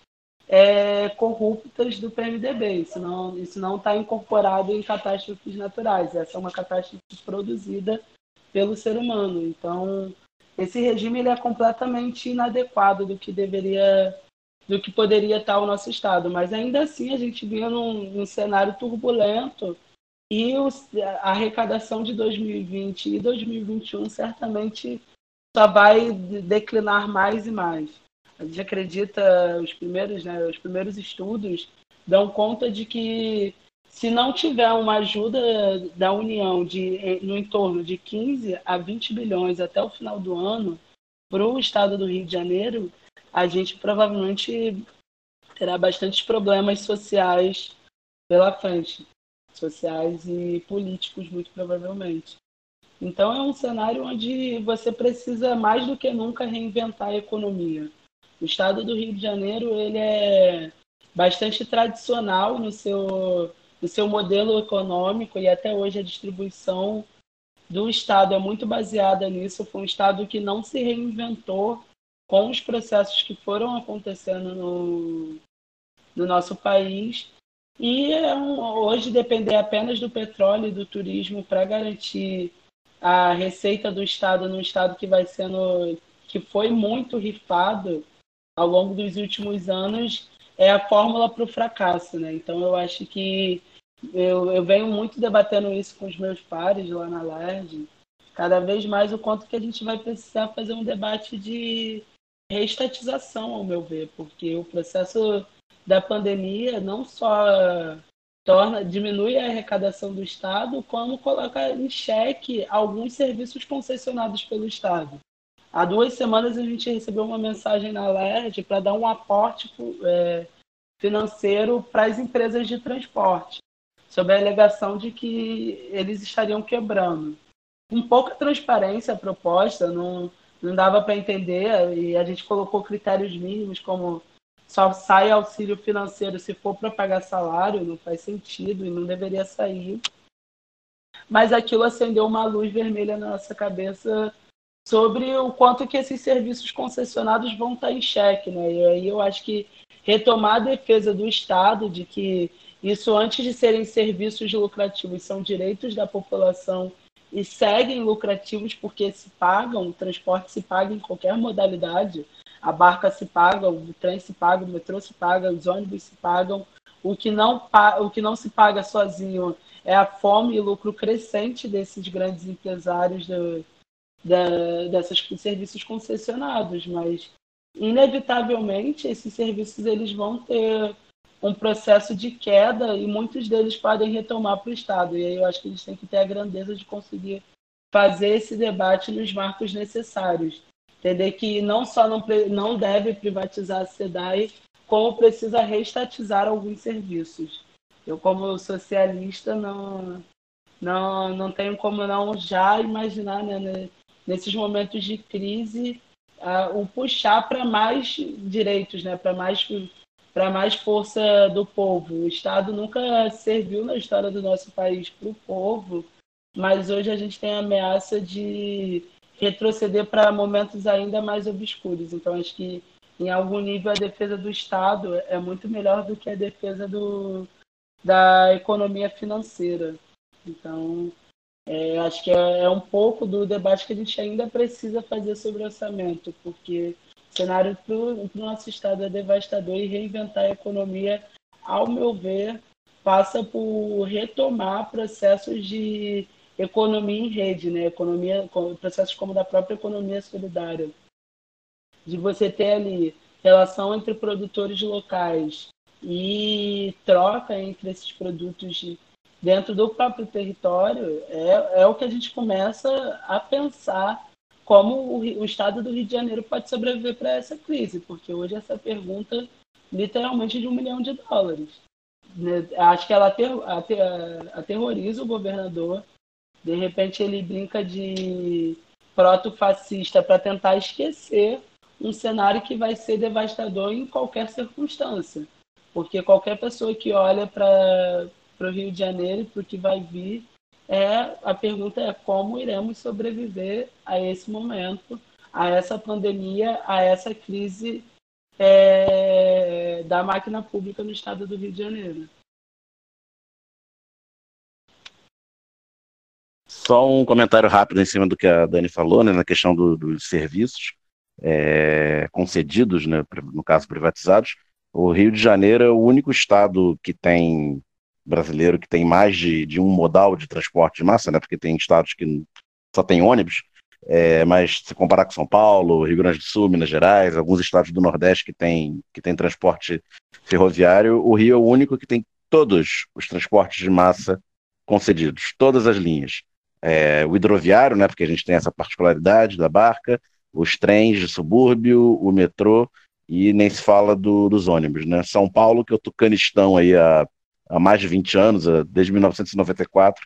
é, corruptas do PMDB. Isso não isso não está incorporado em catástrofes naturais. Essa é uma catástrofe produzida pelo ser humano. Então, esse regime ele é completamente inadequado do que deveria do que poderia estar o nosso estado. Mas ainda assim a gente vinha num, num cenário turbulento e os, a arrecadação de 2020 e 2021 certamente só vai declinar mais e mais. A gente acredita, os primeiros, né, os primeiros estudos dão conta de que se não tiver uma ajuda da União de, no entorno de 15 a 20 bilhões até o final do ano para o estado do Rio de Janeiro, a gente provavelmente terá bastantes problemas sociais pela frente, sociais e políticos, muito provavelmente. Então é um cenário onde você precisa mais do que nunca reinventar a economia. O estado do Rio de Janeiro ele é bastante tradicional no seu, no seu modelo econômico e até hoje a distribuição do estado é muito baseada nisso. Foi um estado que não se reinventou com os processos que foram acontecendo no, no nosso país. E é um, hoje depender apenas do petróleo e do turismo para garantir a receita do estado num estado que vai sendo que foi muito rifado ao longo dos últimos anos é a fórmula para o fracasso, né? Então eu acho que eu, eu venho muito debatendo isso com os meus pares lá na LERJ, cada vez mais o quanto que a gente vai precisar fazer um debate de reestatização, ao meu ver, porque o processo da pandemia não só torna, diminui a arrecadação do Estado, como coloca em xeque alguns serviços concessionados pelo Estado. Há duas semanas a gente recebeu uma mensagem na LERJ para dar um aporte é, financeiro para as empresas de transporte, sob a alegação de que eles estariam quebrando. Com pouca transparência a proposta, não, não dava para entender, e a gente colocou critérios mínimos como só sai auxílio financeiro se for para pagar salário, não faz sentido e não deveria sair. Mas aquilo acendeu uma luz vermelha na nossa cabeça sobre o quanto que esses serviços concessionados vão estar em xeque, né? E aí eu acho que retomar a defesa do Estado de que isso antes de serem serviços lucrativos são direitos da população e seguem lucrativos porque se pagam, o transporte se paga em qualquer modalidade, a barca se paga, o trem se paga, o metrô se paga, os ônibus se pagam. O que não, o que não se paga sozinho é a fome e lucro crescente desses grandes empresários do, da, dessas serviços concessionados, mas inevitavelmente esses serviços eles vão ter um processo de queda e muitos deles podem retomar para o Estado. E aí eu acho que eles têm que ter a grandeza de conseguir fazer esse debate nos marcos necessários. Entender que não só não, não deve privatizar a SEDAI, como precisa reestatizar alguns serviços. Eu, como socialista, não, não, não tenho como não já imaginar né, nesses momentos de crise, uh, o puxar para mais direitos, né, para mais para mais força do povo. O Estado nunca serviu na história do nosso país para o povo, mas hoje a gente tem a ameaça de retroceder para momentos ainda mais obscuros. Então, acho que, em algum nível, a defesa do Estado é muito melhor do que a defesa do, da economia financeira. Então, é, acho que é, é, um pouco do debate que a gente ainda precisa fazer sobre orçamento, porque o cenário para o nosso Estado é devastador e reinventar a economia, ao meu ver, passa por retomar processos de economia em rede, né? economia, processos como da própria economia solidária, de você ter ali relação entre produtores locais e troca entre esses produtos dentro do próprio território, é, é o que a gente começa a pensar como o, o estado do Rio de Janeiro pode sobreviver para essa crise, porque hoje essa pergunta literalmente de um milhão de dólares. Né? Acho que ela ater, ater, aterroriza o governador. De repente ele brinca de proto-fascista para tentar esquecer um cenário que vai ser devastador em qualquer circunstância. Porque qualquer pessoa que olha para o Rio de Janeiro e para o que vai vir, é, a pergunta é como iremos sobreviver a esse momento, a essa pandemia, a essa crise é, da máquina pública no estado do Rio de Janeiro. Só um comentário rápido em cima do que a Dani falou, né, na questão do, dos serviços é, concedidos, né, no caso privatizados. O Rio de Janeiro é o único estado que tem brasileiro que tem mais de, de um modal de transporte de massa, né? Porque tem estados que só tem ônibus, é, mas se comparar com São Paulo, Rio Grande do Sul, Minas Gerais, alguns estados do Nordeste que tem, que tem transporte ferroviário, o Rio é o único que tem todos os transportes de massa concedidos, todas as linhas. É, o hidroviário, né, porque a gente tem essa particularidade da barca, os trens de subúrbio, o metrô, e nem se fala do, dos ônibus. Né? São Paulo, que é o Tucanistão aí há há mais de 20 anos, desde 1994,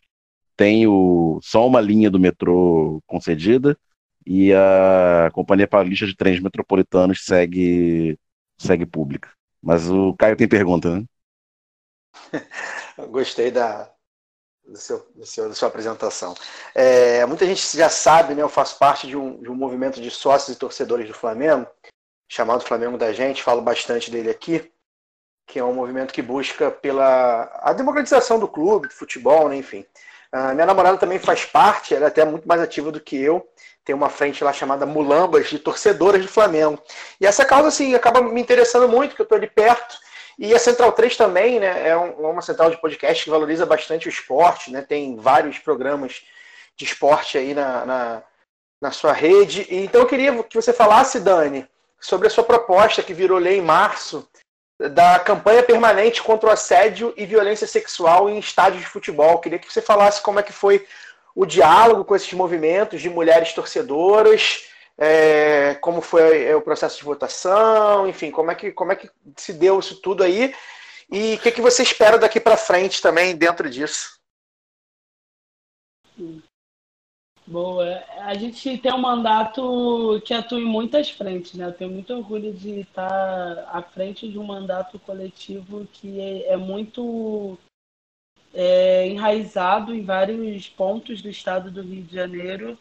tem o, só uma linha do metrô concedida e a Companhia Paulista de Trens Metropolitanos segue, segue pública. Mas o Caio tem pergunta, né? Gostei da, do seu, do seu, da sua apresentação. É, muita gente já sabe, né, eu faço parte de um, de um movimento de sócios e torcedores do Flamengo, chamado Flamengo da Gente, falo bastante dele aqui que é um movimento que busca pela a democratização do clube, do futebol, né, enfim. Uh, minha namorada também faz parte, ela é até muito mais ativa do que eu. Tem uma frente lá chamada Mulambas, de torcedoras do Flamengo. E essa causa, assim, acaba me interessando muito, porque eu estou ali perto. E a Central 3 também, né, é um, uma central de podcast que valoriza bastante o esporte, né, tem vários programas de esporte aí na, na, na sua rede. E, então eu queria que você falasse, Dani, sobre a sua proposta que virou lei em março da campanha permanente contra o assédio e violência sexual em estádios de futebol. Queria que você falasse como é que foi o diálogo com esses movimentos de mulheres torcedoras, é, como foi é, o processo de votação, enfim, como é que, como é que se deu isso tudo aí e o que, que você espera daqui para frente também dentro disso. Boa. A gente tem um mandato que atua em muitas frentes, né? Eu tenho muito orgulho de estar à frente de um mandato coletivo que é, é muito é, enraizado em vários pontos do estado do Rio de Janeiro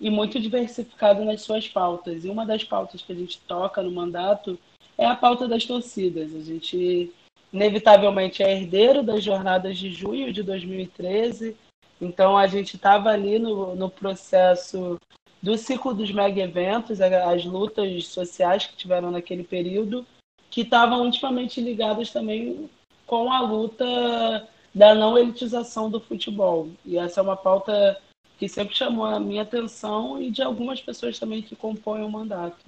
e muito diversificado nas suas pautas. E uma das pautas que a gente toca no mandato é a pauta das torcidas. A gente, inevitavelmente, é herdeiro das jornadas de junho de 2013. Então, a gente estava ali no, no processo do ciclo dos mega eventos, as lutas sociais que tiveram naquele período, que estavam intimamente ligadas também com a luta da não elitização do futebol. E essa é uma pauta que sempre chamou a minha atenção e de algumas pessoas também que compõem o mandato.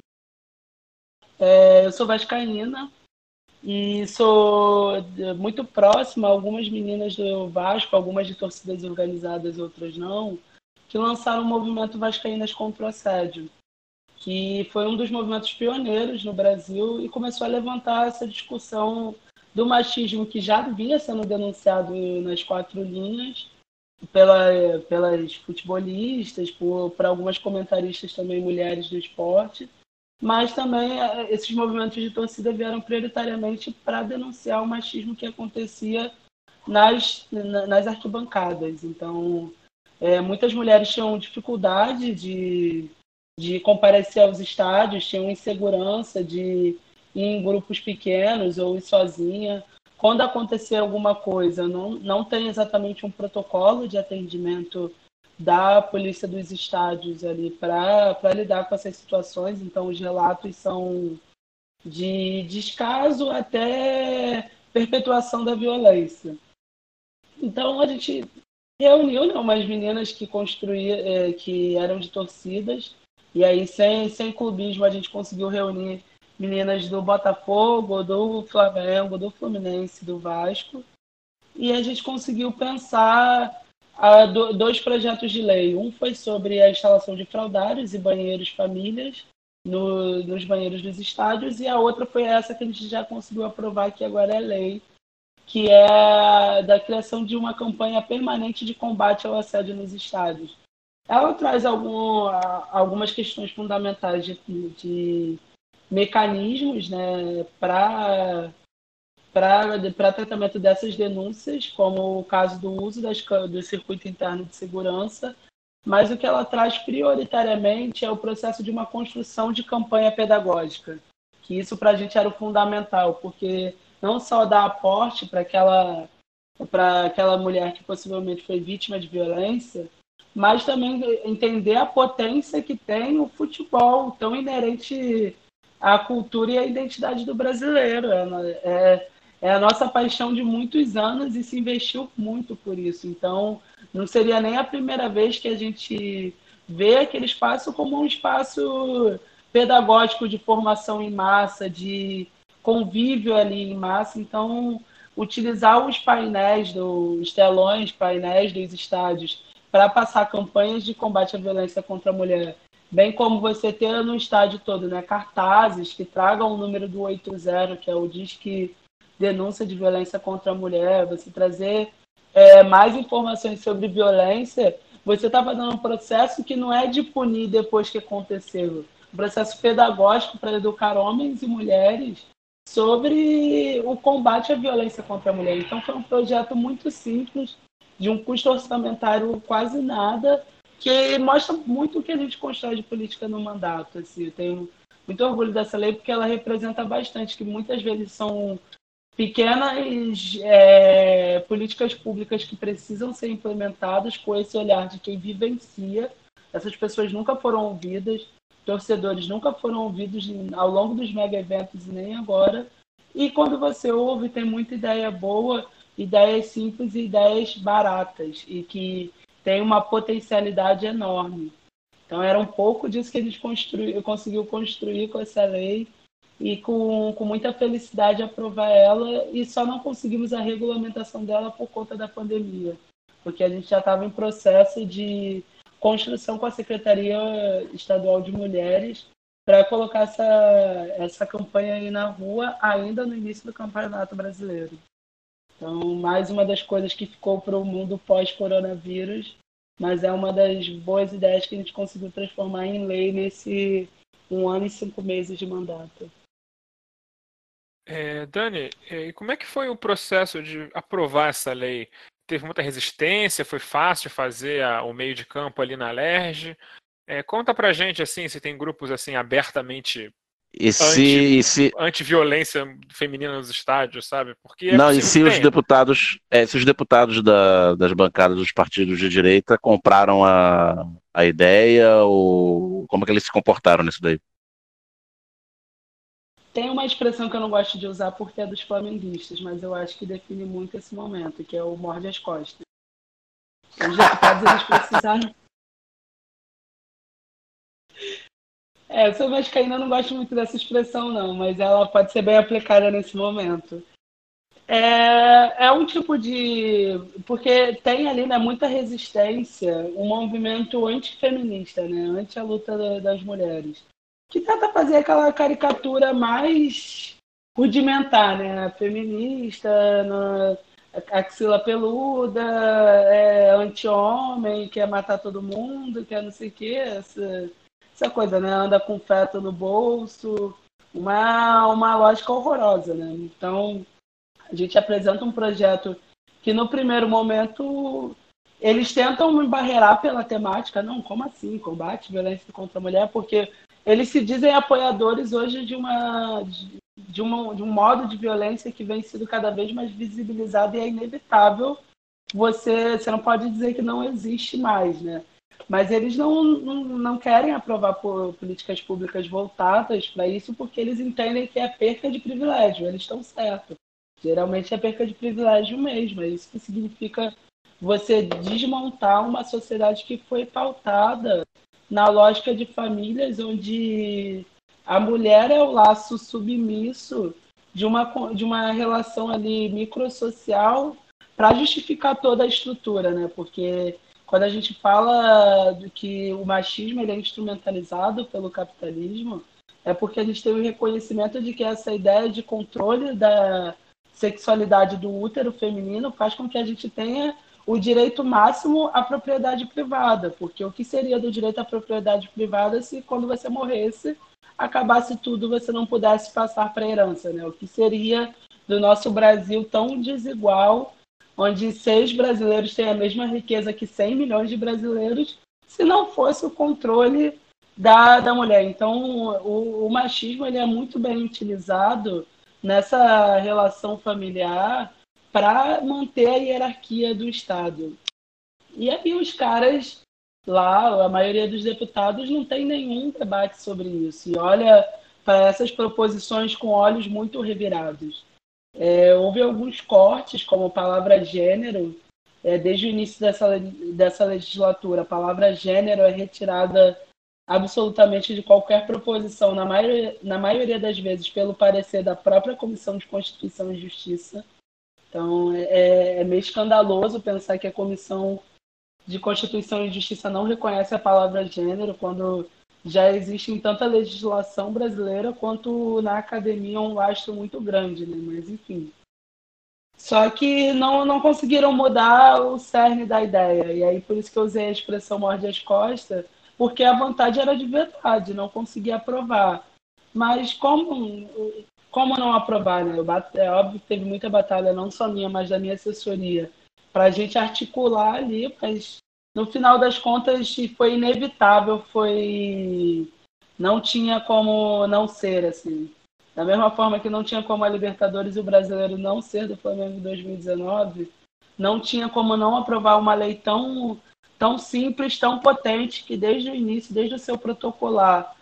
É, eu sou vascaína e sou muito próxima a algumas meninas do Vasco, algumas de torcidas organizadas, outras não, que lançaram o movimento Vascaínas contra o Assédio, que foi um dos movimentos pioneiros no Brasil e começou a levantar essa discussão do machismo que já vinha sendo denunciado nas quatro linhas pela, pelas futebolistas, por, por algumas comentaristas também mulheres do esporte, mas também eh, esses movimentos de torcida vieram prioritariamente para denunciar o machismo que acontecia nas, nas arquibancadas. Então, é, muitas mulheres tinham dificuldade de, de comparecer aos estádios, tinham insegurança de ir em grupos pequenos ou ir sozinha quando acontecer alguma coisa, não, não tem exatamente um protocolo de atendimento da polícia dos estádios ali para lidar com essas situações. Então, os relatos são de descaso até perpetuação da violência. Então, a gente reuniu né, umas meninas que construíam, eh, que eram de torcidas, e aí, sem, sem clubismo, a gente conseguiu reunir meninas do Botafogo, do Flamengo, do Fluminense, do Vasco. E a gente conseguiu pensar a, do, dois projetos de lei. Um foi sobre a instalação de fraldários e banheiros famílias no, nos banheiros dos estádios, e a outra foi essa que a gente já conseguiu aprovar, que agora é lei, que é da criação de uma campanha permanente de combate ao assédio nos estádios. Ela traz algum, algumas questões fundamentais de, de mecanismos né, para para tratamento dessas denúncias, como o caso do uso das, do circuito interno de segurança, mas o que ela traz prioritariamente é o processo de uma construção de campanha pedagógica, que isso para a gente era o fundamental, porque não só dá aporte para aquela para aquela mulher que possivelmente foi vítima de violência, mas também entender a potência que tem o futebol tão inerente a cultura e a identidade do brasileiro. É, é, é, a nossa paixão de muitos anos e se investiu muito por isso. Então, não seria nem a primeira vez que a gente vê aquele espaço como um espaço pedagógico de formação em massa, de convívio ali em massa. Então, utilizar os painéis, os telões, painéis dos estádios para passar campanhas de combate à violência contra a mulher bem como você ter no estádio todo né, cartazes que tragam o número do 80, que é o Disque Denúncia de Violência contra a Mulher, você trazer é, mais informações sobre violência, você está fazendo um processo que não é de punir depois que aconteceu, um processo pedagógico para educar homens e mulheres sobre o combate à violência contra a mulher. Então foi um projeto muito simples, de um custo orçamentário quase nada, que mostra muito o que a gente constrói de política no mandato. Assim. Eu tenho muito orgulho dessa lei porque ela representa bastante, que muitas vezes são pequenas é, políticas públicas que precisam ser implementadas com esse olhar de quem vivencia. Essas pessoas nunca foram ouvidas, torcedores nunca foram ouvidos ao longo dos mega eventos e nem agora. E quando você ouve, tem muita ideia boa, ideias simples e ideias baratas, e que tem uma potencialidade enorme. Então era um pouco disso que a gente construiu, conseguiu construir com essa lei e com, com muita felicidade aprovar ela e só não conseguimos a regulamentação dela por conta da pandemia, porque a gente já estava em processo de construção com a Secretaria Estadual de Mulheres para colocar essa, essa campanha aí na rua ainda no início do Campeonato Brasileiro. Então, mais uma das coisas que ficou para o mundo pós-coronavírus, mas é uma das boas ideias que a gente conseguiu transformar em lei nesse um ano e cinco meses de mandato. É, Dani, e como é que foi o processo de aprovar essa lei? Teve muita resistência? Foi fácil fazer a, o meio de campo ali na LERJ? É, conta pra gente assim, se tem grupos assim abertamente e se, anti, se... anti-violência feminina nos estádios, sabe? Porque é não, e se os deputados, é, se os deputados da, das bancadas dos partidos de direita compraram a, a ideia ou como é que eles se comportaram nisso daí? Tem uma expressão que eu não gosto de usar porque é dos flamenguistas, mas eu acho que define muito esse momento, que é o morde as costas. Os deputados eles precisaram. É, eu sou vascaína, eu não gosto muito dessa expressão, não, mas ela pode ser bem aplicada nesse momento. É, é um tipo de. Porque tem ali né, muita resistência, um movimento antifeminista, né, anti a luta das mulheres que tenta fazer aquela caricatura mais rudimentar, né? Feminista, na, axila peluda, é, anti-homem, quer matar todo mundo, quer não sei o quê, essa, essa coisa, né? Anda com feto no bolso, uma, uma lógica horrorosa, né? Então, a gente apresenta um projeto que no primeiro momento eles tentam me barreirar pela temática, não, como assim? Combate violência contra a mulher, porque eles se dizem apoiadores hoje de uma de, uma, de um modo de violência que vem sendo cada vez mais visibilizado e é inevitável. Você, você não pode dizer que não existe mais, né? Mas eles não, não, não querem aprovar políticas públicas voltadas para isso porque eles entendem que é perca de privilégio. Eles estão certos. Geralmente é perca de privilégio mesmo. É isso que significa você desmontar uma sociedade que foi pautada na lógica de famílias onde a mulher é o laço submisso de uma, de uma relação ali microsocial para justificar toda a estrutura, né? Porque quando a gente fala do que o machismo ele é instrumentalizado pelo capitalismo, é porque a gente tem o reconhecimento de que essa ideia de controle da sexualidade do útero feminino faz com que a gente tenha o direito máximo à propriedade privada, porque o que seria do direito à propriedade privada se quando você morresse acabasse tudo você não pudesse passar para a herança, né? O que seria do nosso Brasil tão desigual, onde seis brasileiros têm a mesma riqueza que 100 milhões de brasileiros, se não fosse o controle da, da mulher. Então, o, o machismo ele é muito bem utilizado nessa relação familiar para manter a hierarquia do Estado. E aí os caras lá, a maioria dos deputados não tem nenhum debate sobre isso. E olha para essas proposições com olhos muito revirados. É, houve alguns cortes, como a palavra gênero, é, desde o início dessa, dessa legislatura. A palavra gênero é retirada absolutamente de qualquer proposição, na maioria, na maioria das vezes pelo parecer da própria Comissão de Constituição e Justiça. Então, é, é meio escandaloso pensar que a Comissão de Constituição e Justiça não reconhece a palavra gênero quando já existe em tanta legislação brasileira quanto na academia um lastro muito grande, né? Mas enfim. Só que não, não conseguiram mudar o cerne da ideia. E aí por isso que eu usei a expressão morde as costas, porque a vontade era de verdade, não conseguia aprovar. Mas como como não aprovar, né? É óbvio que teve muita batalha, não só minha, mas da minha assessoria, para a gente articular ali, mas no final das contas foi inevitável, foi não tinha como não ser assim. Da mesma forma que não tinha como a Libertadores e o Brasileiro não ser do Flamengo em 2019, não tinha como não aprovar uma lei tão, tão simples, tão potente, que desde o início, desde o seu protocolar,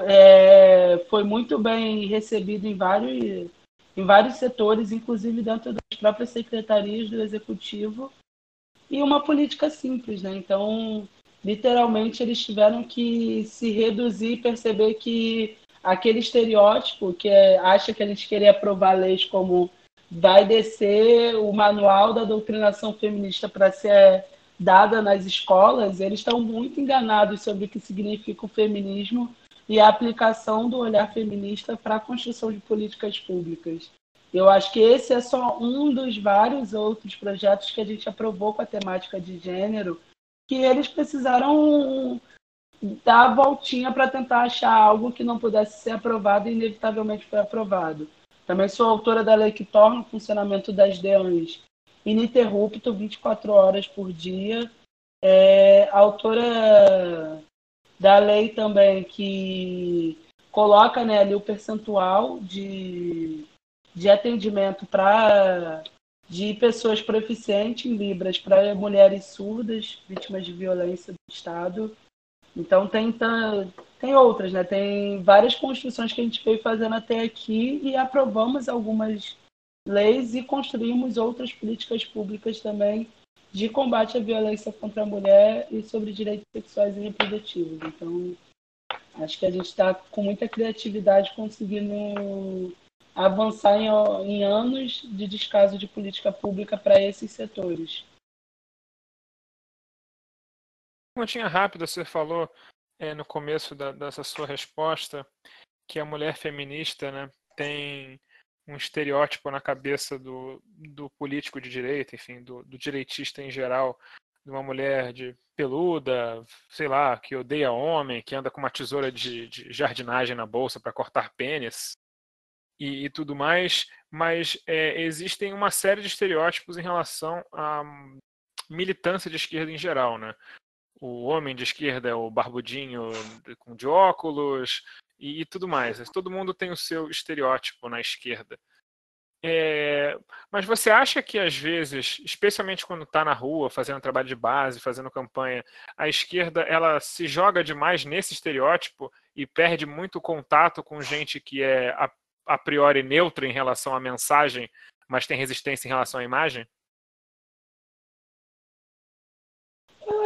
é, foi muito bem recebido em vários, em vários setores, inclusive dentro das próprias secretarias do executivo, e uma política simples, né? Então, literalmente, eles tiveram que se reduzir e perceber que aquele estereótipo que é, acha que eles querem aprovar leis como vai descer o manual da doutrinação feminista para ser dada nas escolas, eles estão muito enganados sobre o que significa o feminismo e a aplicação do olhar feminista para a construção de políticas públicas. Eu acho que esse é só um dos vários outros projetos que a gente aprovou com a temática de gênero, que eles precisaram dar a voltinha para tentar achar algo que não pudesse ser aprovado e inevitavelmente foi aprovado. Também sou autora da lei que torna o funcionamento das DEANs ininterrupto, 24 horas por dia. É, autora da lei também que coloca né, ali o percentual de, de atendimento para de pessoas proficientes em Libras para mulheres surdas, vítimas de violência do Estado. Então tem, tem outras, né? Tem várias construções que a gente veio fazendo até aqui e aprovamos algumas leis e construímos outras políticas públicas também de combate à violência contra a mulher e sobre direitos sexuais e reprodutivos. Então, acho que a gente está com muita criatividade conseguindo avançar em, em anos de descaso de política pública para esses setores. Perguntinha rápida, você falou é, no começo da, dessa sua resposta que a mulher feminista né, tem um estereótipo na cabeça do, do político de direita, enfim, do, do direitista em geral, de uma mulher de peluda, sei lá, que odeia homem, que anda com uma tesoura de, de jardinagem na bolsa para cortar pênis e, e, tudo mais, mas é, existem uma série de estereótipos em relação à militância de esquerda em geral, né? O homem de esquerda é o barbudinho com de óculos, e, e tudo mais. Todo mundo tem o seu estereótipo na esquerda. É, mas você acha que às vezes, especialmente quando está na rua, fazendo trabalho de base, fazendo campanha, a esquerda ela se joga demais nesse estereótipo e perde muito contato com gente que é a, a priori neutra em relação à mensagem, mas tem resistência em relação à imagem?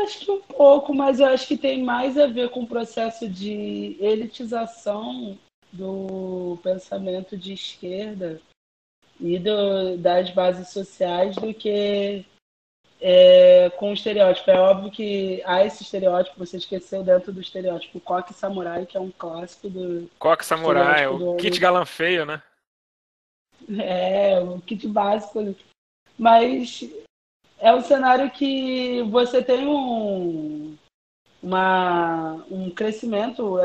Acho que um pouco, mas eu acho que tem mais a ver com o processo de elitização do pensamento de esquerda e do, das bases sociais do que é, com o estereótipo. É óbvio que há esse estereótipo, você esqueceu dentro do estereótipo Coque Samurai, que é um clássico do. Coque Samurai, o kit galã feio, né? É, o kit básico. Mas é um cenário que você tem um, uma, um crescimento,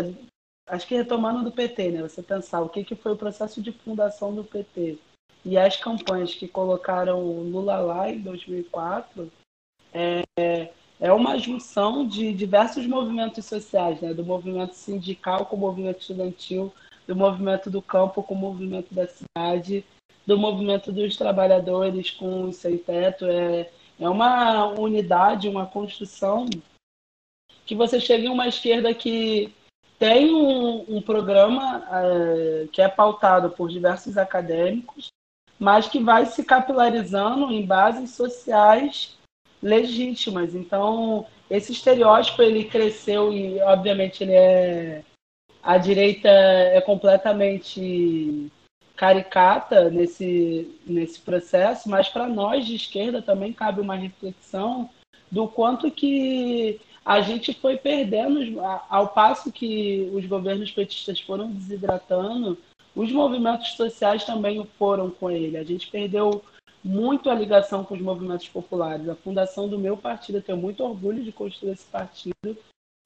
acho que retomando do PT, né? Você pensar o que, que foi o processo de fundação do PT e as campanhas que colocaram Lula lá em 2004, é, é uma junção de diversos movimentos sociais, né? Do movimento sindical com o movimento estudantil, do movimento do campo com o movimento da cidade, do movimento dos trabalhadores com o sem teto, é, é uma unidade, uma construção que você chega em uma esquerda que tem um, um programa é, que é pautado por diversos acadêmicos, mas que vai se capilarizando em bases sociais legítimas. Então, esse estereótipo ele cresceu e, obviamente, ele é a direita é completamente caricata nesse, nesse processo, mas para nós de esquerda também cabe uma reflexão do quanto que a gente foi perdendo, ao passo que os governos petistas foram desidratando, os movimentos sociais também foram com ele. A gente perdeu muito a ligação com os movimentos populares. A fundação do meu partido, eu tenho muito orgulho de construir esse partido.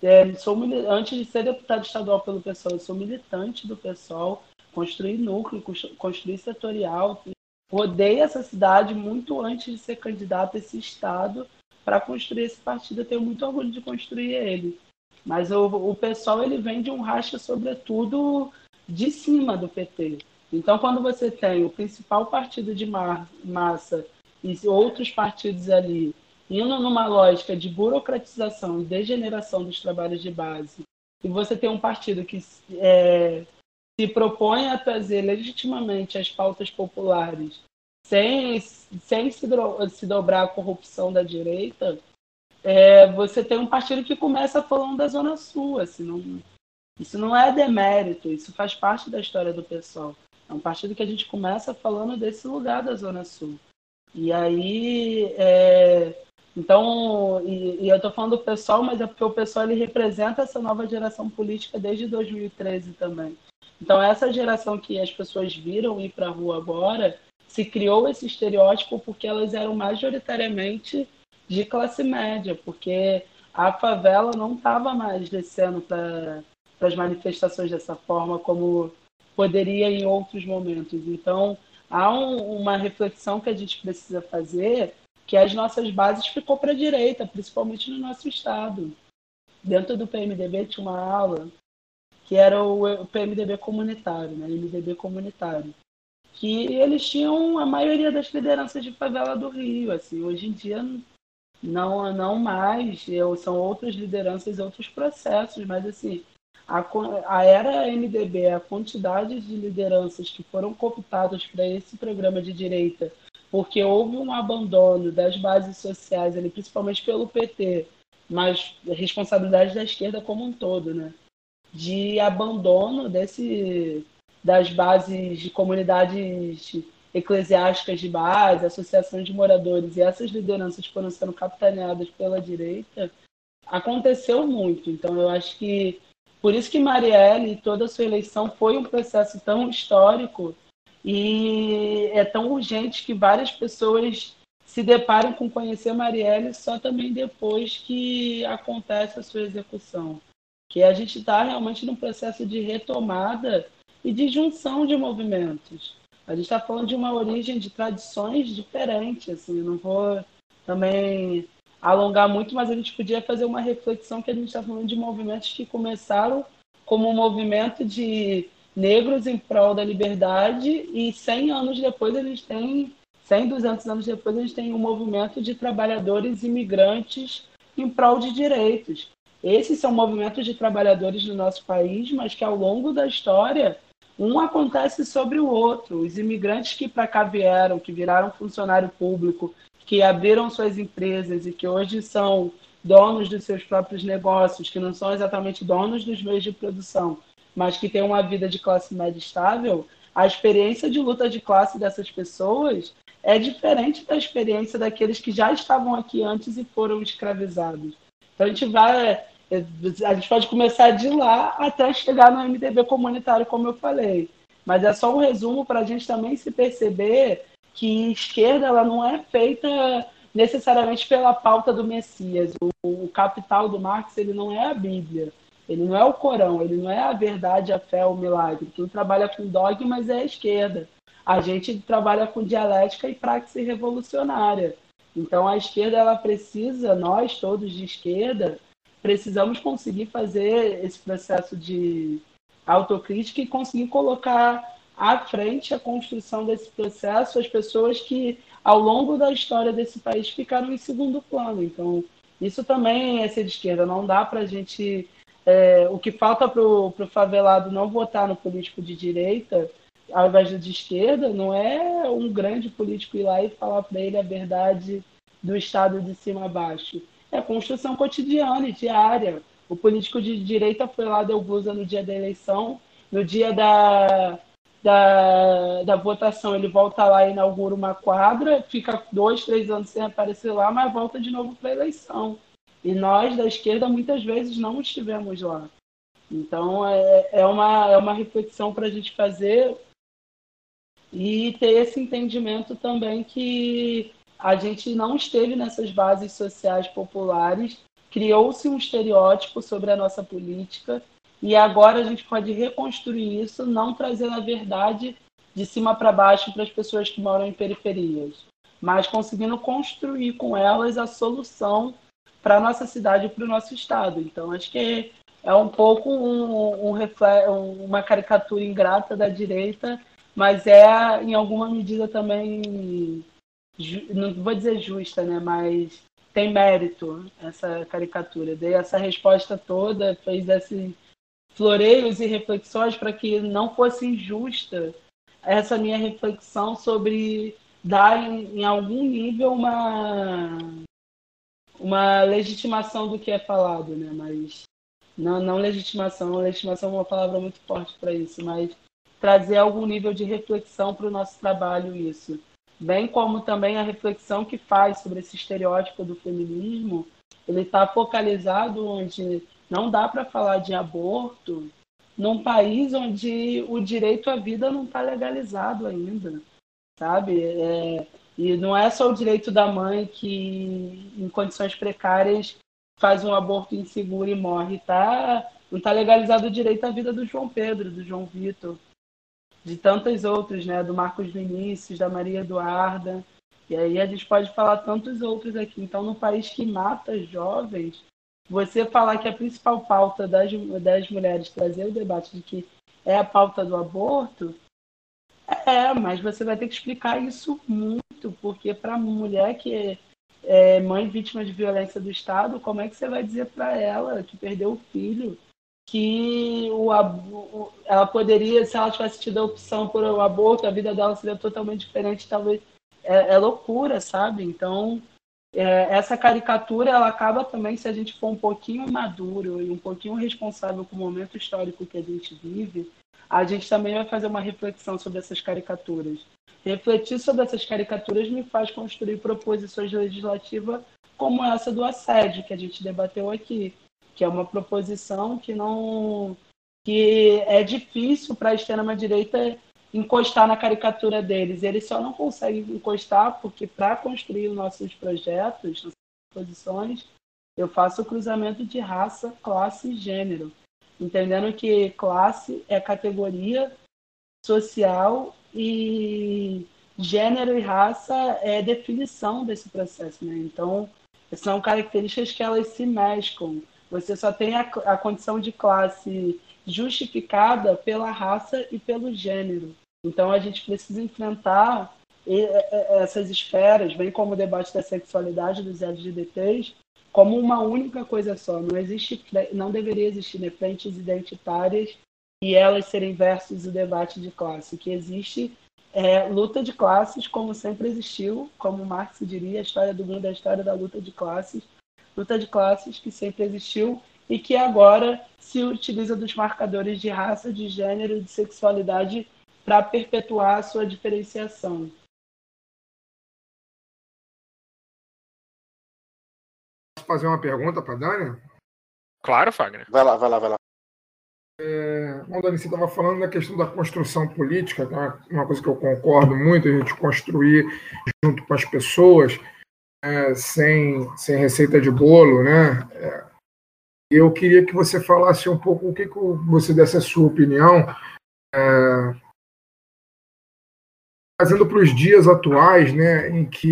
É, sou, antes de ser deputado estadual pelo PSOL, eu sou militante do PSOL construir núcleo, construir setorial. Rodei essa cidade muito antes de ser candidato a esse estado para construir esse partido. Eu tenho muito orgulho de construir ele. Mas o, o pessoal ele vem de um racha, sobretudo, de cima do PT. Então, quando você tem o principal partido de massa e outros partidos ali indo numa lógica de burocratização e degeneração dos trabalhos de base, e você tem um partido que é, se propõe a trazer legitimamente as pautas populares sem, sem se, do, se dobrar a corrupção da direita, é, você tem um partido que começa falando da Zona Sul. Assim, não, isso não é demérito, isso faz parte da história do pessoal. É um partido que a gente começa falando desse lugar da Zona Sul. E aí, é, então, e, e eu estou falando do pessoal, mas é porque o pessoal ele representa essa nova geração política desde 2013 também. Então, essa geração que as pessoas viram ir para a rua agora, se criou esse estereótipo porque elas eram majoritariamente de classe média, porque a favela não estava mais descendo para as manifestações dessa forma como poderia em outros momentos. Então, há um, uma reflexão que a gente precisa fazer que as nossas bases ficou para a direita, principalmente no nosso estado. Dentro do PMDB tinha uma aula que era o PMDB comunitário, né? MDB comunitário que eles tinham a maioria das lideranças de favela do Rio. Assim, hoje em dia não não mais, são outras lideranças, outros processos, mas assim a, a era MDB, a quantidade de lideranças que foram cooptadas para esse programa de direita, porque houve um abandono das bases sociais, ali, principalmente pelo PT, mas responsabilidade da esquerda como um todo, né? De abandono desse das bases de comunidades eclesiásticas de base, associações de moradores, e essas lideranças foram sendo capitaneadas pela direita, aconteceu muito. Então, eu acho que por isso que Marielle e toda a sua eleição foi um processo tão histórico e é tão urgente que várias pessoas se deparam com conhecer Marielle só também depois que acontece a sua execução. Que a gente está realmente num processo de retomada e de junção de movimentos. A gente está falando de uma origem de tradições diferentes, assim, não vou também alongar muito, mas a gente podia fazer uma reflexão que a gente está falando de movimentos que começaram como um movimento de negros em prol da liberdade e 100 anos depois eles têm 100, 200 anos depois eles têm um movimento de trabalhadores imigrantes em prol de direitos. Esses são movimentos de trabalhadores do nosso país, mas que ao longo da história um acontece sobre o outro. Os imigrantes que para cá vieram, que viraram funcionário público, que abriram suas empresas e que hoje são donos dos seus próprios negócios, que não são exatamente donos dos meios de produção, mas que têm uma vida de classe média estável, a experiência de luta de classe dessas pessoas é diferente da experiência daqueles que já estavam aqui antes e foram escravizados. Então a gente vai a gente pode começar de lá até chegar no MDB comunitário, como eu falei. Mas é só um resumo para a gente também se perceber que esquerda ela não é feita necessariamente pela pauta do Messias. O, o, capital do Marx ele não é a Bíblia, ele não é o Corão, ele não é a verdade, a fé, o milagre. Quem trabalha com dogmas é a esquerda. A gente trabalha com dialética e praxe revolucionária. Então a esquerda ela precisa, nós todos de esquerda, precisamos conseguir fazer esse processo de autocrítica e conseguir colocar à frente a construção desse processo as pessoas que, ao longo da história desse país, ficaram em segundo plano. Então, isso também é ser de esquerda. Não dá para a gente. É, o que falta para o favelado não votar no político de direita, ao invés de esquerda, não é um grande político ir lá e falar para ele a verdade do Estado de cima a baixo é construção cotidiana e diária. O político de direita foi lá, deu blusa no dia da eleição, no dia da, da, da votação ele volta lá e inaugura uma quadra, fica dois, três anos sem aparecer lá, mas volta de novo para a eleição. E nós, da esquerda, muitas vezes não estivemos lá. Então, é, é, uma, é uma reflexão para a gente fazer e ter esse entendimento também que a gente não esteve nessas bases sociais populares, criou-se um estereótipo sobre a nossa política e agora a gente pode reconstruir isso, não trazendo a verdade de cima para baixo para as pessoas que moram em periferias, mas conseguindo construir com elas a solução para a nossa cidade e para o nosso estado. Então, acho que é um pouco um, um, uma caricatura ingrata da direita, mas é, em alguma medida, também não vou dizer justa, né? Mas tem mérito essa caricatura. Dei essa resposta toda, fez esse, floreios e reflexões para que não fosse injusta essa minha reflexão sobre dar em, em algum nível uma uma legitimação do que é falado, né? Mas não, não legitimação, legitimação é uma palavra muito forte para isso, mas trazer algum nível de reflexão para o nosso trabalho isso. Bem como também a reflexão que faz sobre esse estereótipo do feminismo, ele está focalizado onde não dá para falar de aborto num país onde o direito à vida não está legalizado ainda, sabe? É, e não é só o direito da mãe que, em condições precárias, faz um aborto inseguro e morre. Tá, não está legalizado o direito à vida do João Pedro, do João Vitor, de tantos outros, né? Do Marcos Vinícius, da Maria Eduarda. E aí a gente pode falar tantos outros aqui. Então, no país que mata jovens, você falar que a principal pauta das, das mulheres trazer o debate de que é a pauta do aborto, é, mas você vai ter que explicar isso muito, porque para mulher que é mãe vítima de violência do Estado, como é que você vai dizer para ela que perdeu o filho que o, o, ela poderia, se ela tivesse tido a opção por o aborto, a vida dela seria totalmente diferente, talvez é, é loucura, sabe? Então é, essa caricatura ela acaba também se a gente for um pouquinho maduro e um pouquinho responsável com o momento histórico que a gente vive, a gente também vai fazer uma reflexão sobre essas caricaturas. Refletir sobre essas caricaturas me faz construir proposições legislativas como essa do assédio que a gente debateu aqui, que é uma proposição que não que é difícil para a extrema direita encostar na caricatura deles. Eles só não conseguem encostar porque para construir nossos projetos, nossas proposições, eu faço o cruzamento de raça, classe e gênero, entendendo que classe é categoria social e gênero e raça é definição desse processo, né? Então, são características que elas se mesclam. Você só tem a, a condição de classe justificada pela raça e pelo gênero. Então, a gente precisa enfrentar essas esferas, bem como o debate da sexualidade dos LGBTs, como uma única coisa só. Não existe, não deveria existir né, frentes identitárias e elas serem versus o debate de classe. Que existe é luta de classes, como sempre existiu, como Marx diria, a história do mundo é a história da luta de classes. Luta de classes que sempre existiu e que agora se utiliza dos marcadores de raça, de gênero, de sexualidade para perpetuar a sua diferenciação. Posso fazer uma pergunta para a Dani? Claro, Fagner. Vai lá, vai lá, vai lá. É, bom, Dani, você estava falando da questão da construção política, que é uma coisa que eu concordo muito, a gente construir junto com as pessoas, é, sem, sem receita de bolo, né? É, eu queria que você falasse um pouco o que, que você desse a sua opinião, é, trazendo para os dias atuais, né, em que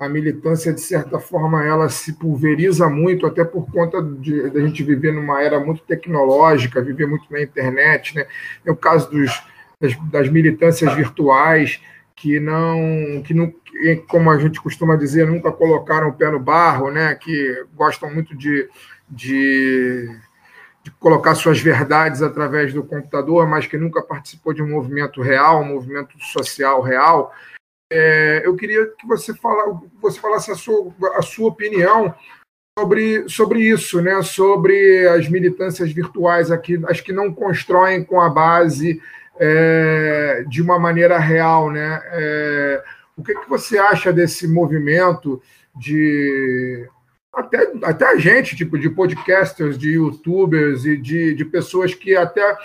a militância, de certa forma, ela se pulveriza muito, até por conta de, de a gente viver numa era muito tecnológica, viver muito na internet. Né? É o caso dos, das, das militâncias virtuais, que não, que não, como a gente costuma dizer, nunca colocaram o pé no barro, né? que gostam muito de, de, de colocar suas verdades através do computador, mas que nunca participou de um movimento real, um movimento social real. É, eu queria que você, fala, você falasse a sua, a sua opinião sobre, sobre isso, né? sobre as militâncias virtuais aqui, as que não constroem com a base é, de uma maneira real. Né? É, o que, que você acha desse movimento de até, até a gente, tipo, de podcasters, de youtubers e de, de pessoas que até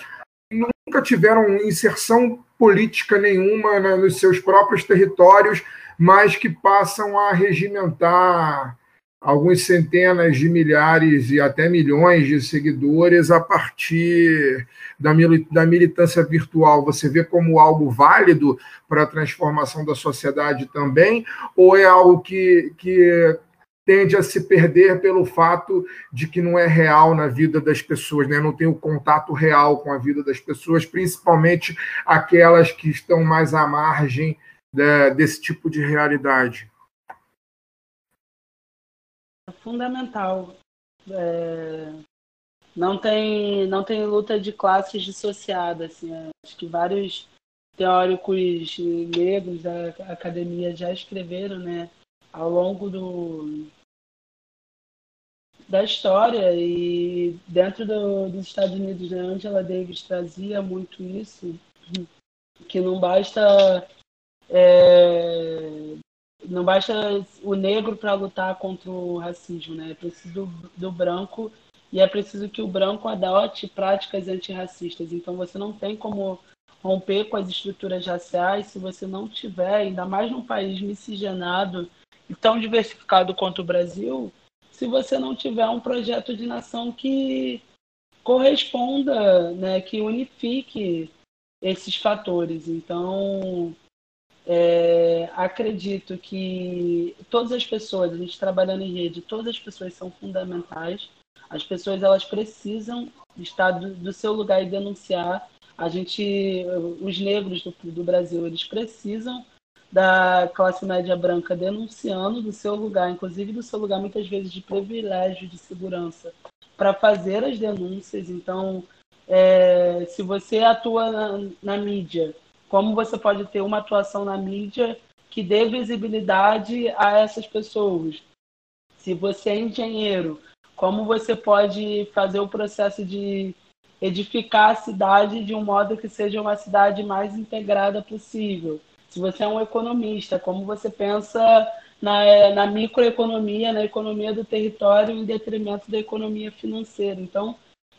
nunca tiveram inserção política nenhuma né, nos seus próprios territórios, mas que passam a regimentar algumas centenas de milhares e até milhões de seguidores a partir da, militância virtual. Você vê como algo válido para a transformação da sociedade também, ou é algo que, que tende a se perder pelo fato de que não é real na vida das pessoas, né? não tem o contato real com a vida das pessoas, principalmente aquelas que estão mais à margem né, desse tipo de realidade. É fundamental é, não tem, não tem luta de classes dissociada. Assim, acho que vários teóricos negros da academia já escreveram, né, ao longo do, da história e dentro do, dos Estados Unidos, né, Angela Davis trazia muito isso, que não basta é, não basta o negro para lutar contra o racismo, né? É preciso do, branco e é preciso que o branco adote práticas antirracistas. Então você não tem como romper com as estruturas raciais se você não tiver, ainda mais num país miscigenado e tão diversificado quanto o Brasil, se você não tiver um projeto de nação que corresponda, né, que unifique esses fatores. Então, é, acredito que todas as pessoas, a gente trabalhando em rede, todas as pessoas são fundamentais. As pessoas elas precisam estar do, do seu lugar e denunciar. A gente, os negros do, do Brasil, eles precisam da classe média branca denunciando do seu lugar, inclusive do seu lugar muitas vezes de privilégio de segurança, para fazer as denúncias. Então, é, se você atua na, na mídia como você pode ter uma atuação na mídia que dê visibilidade a essas pessoas? Se você é engenheiro, como você pode fazer o processo de edificar a cidade de um modo que seja uma cidade mais integrada possível? Se você é um economista, como você pensa na, na microeconomia, na economia do território, em detrimento da economia financeira? Então,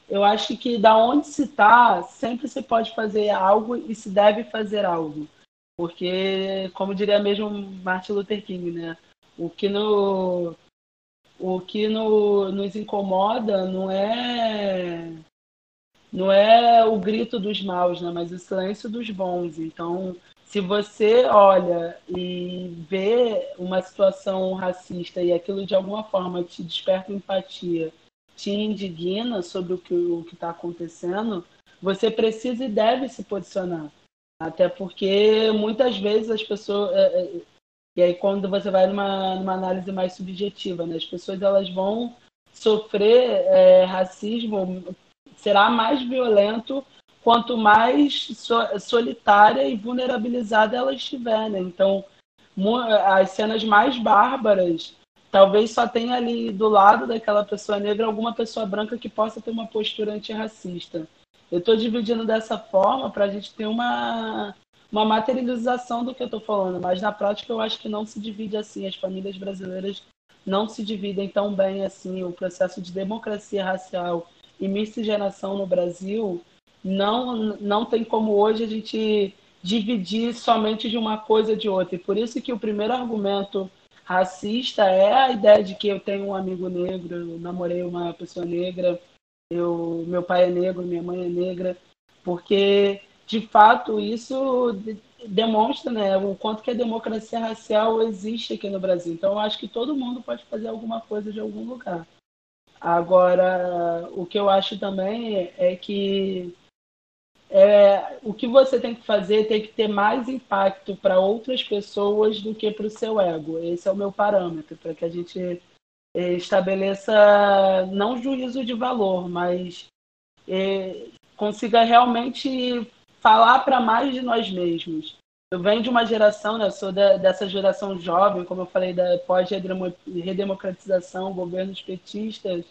eu acho que da onde se está, sempre se pode fazer algo e se deve fazer algo. Porque, como diria mesmo Martin Luther King, né? O que, no, o que no, nos incomoda não é não é o grito dos maus, né? mas o silêncio dos bons. Então, se você olha e vê uma situação racista e aquilo de alguma forma te desperta empatia te indigna sobre o que o está acontecendo, você precisa e deve se posicionar. Até porque muitas vezes as pessoas. É, é, e aí quando você vai numa, numa análise mais subjetiva, né, as pessoas elas vão sofrer é, racismo, será mais violento quanto mais so, solitária e vulnerabilizada ela estiver. Né? Então, as cenas mais bárbaras talvez só tenha ali do lado daquela pessoa negra alguma pessoa branca que possa ter uma postura antirracista. Eu estou dividindo dessa forma para a gente ter uma, uma materialização do que eu estou falando, mas na prática eu acho que não se divide assim. As famílias brasileiras não se dividem tão bem assim. O processo de democracia racial e miscigenação no Brasil não, não tem como hoje a gente dividir somente de uma coisa de outra. E por isso que o primeiro argumento racista é a ideia de que eu tenho um amigo negro, eu namorei uma pessoa negra, eu, meu pai é negro, minha mãe é negra, porque de fato isso demonstra né, o quanto que a democracia racial existe aqui no Brasil. Então eu acho que todo mundo pode fazer alguma coisa de algum lugar. Agora, o que eu acho também é que é, o que você tem que fazer tem que ter mais impacto para outras pessoas do que para o seu ego. Esse é o meu parâmetro, para que a gente é, estabeleça não juízo de valor, mas é, consiga realmente falar para mais de nós mesmos. Eu venho de uma geração, né, sou da, dessa geração jovem, como eu falei, da pós-redemocratização, governos petistas,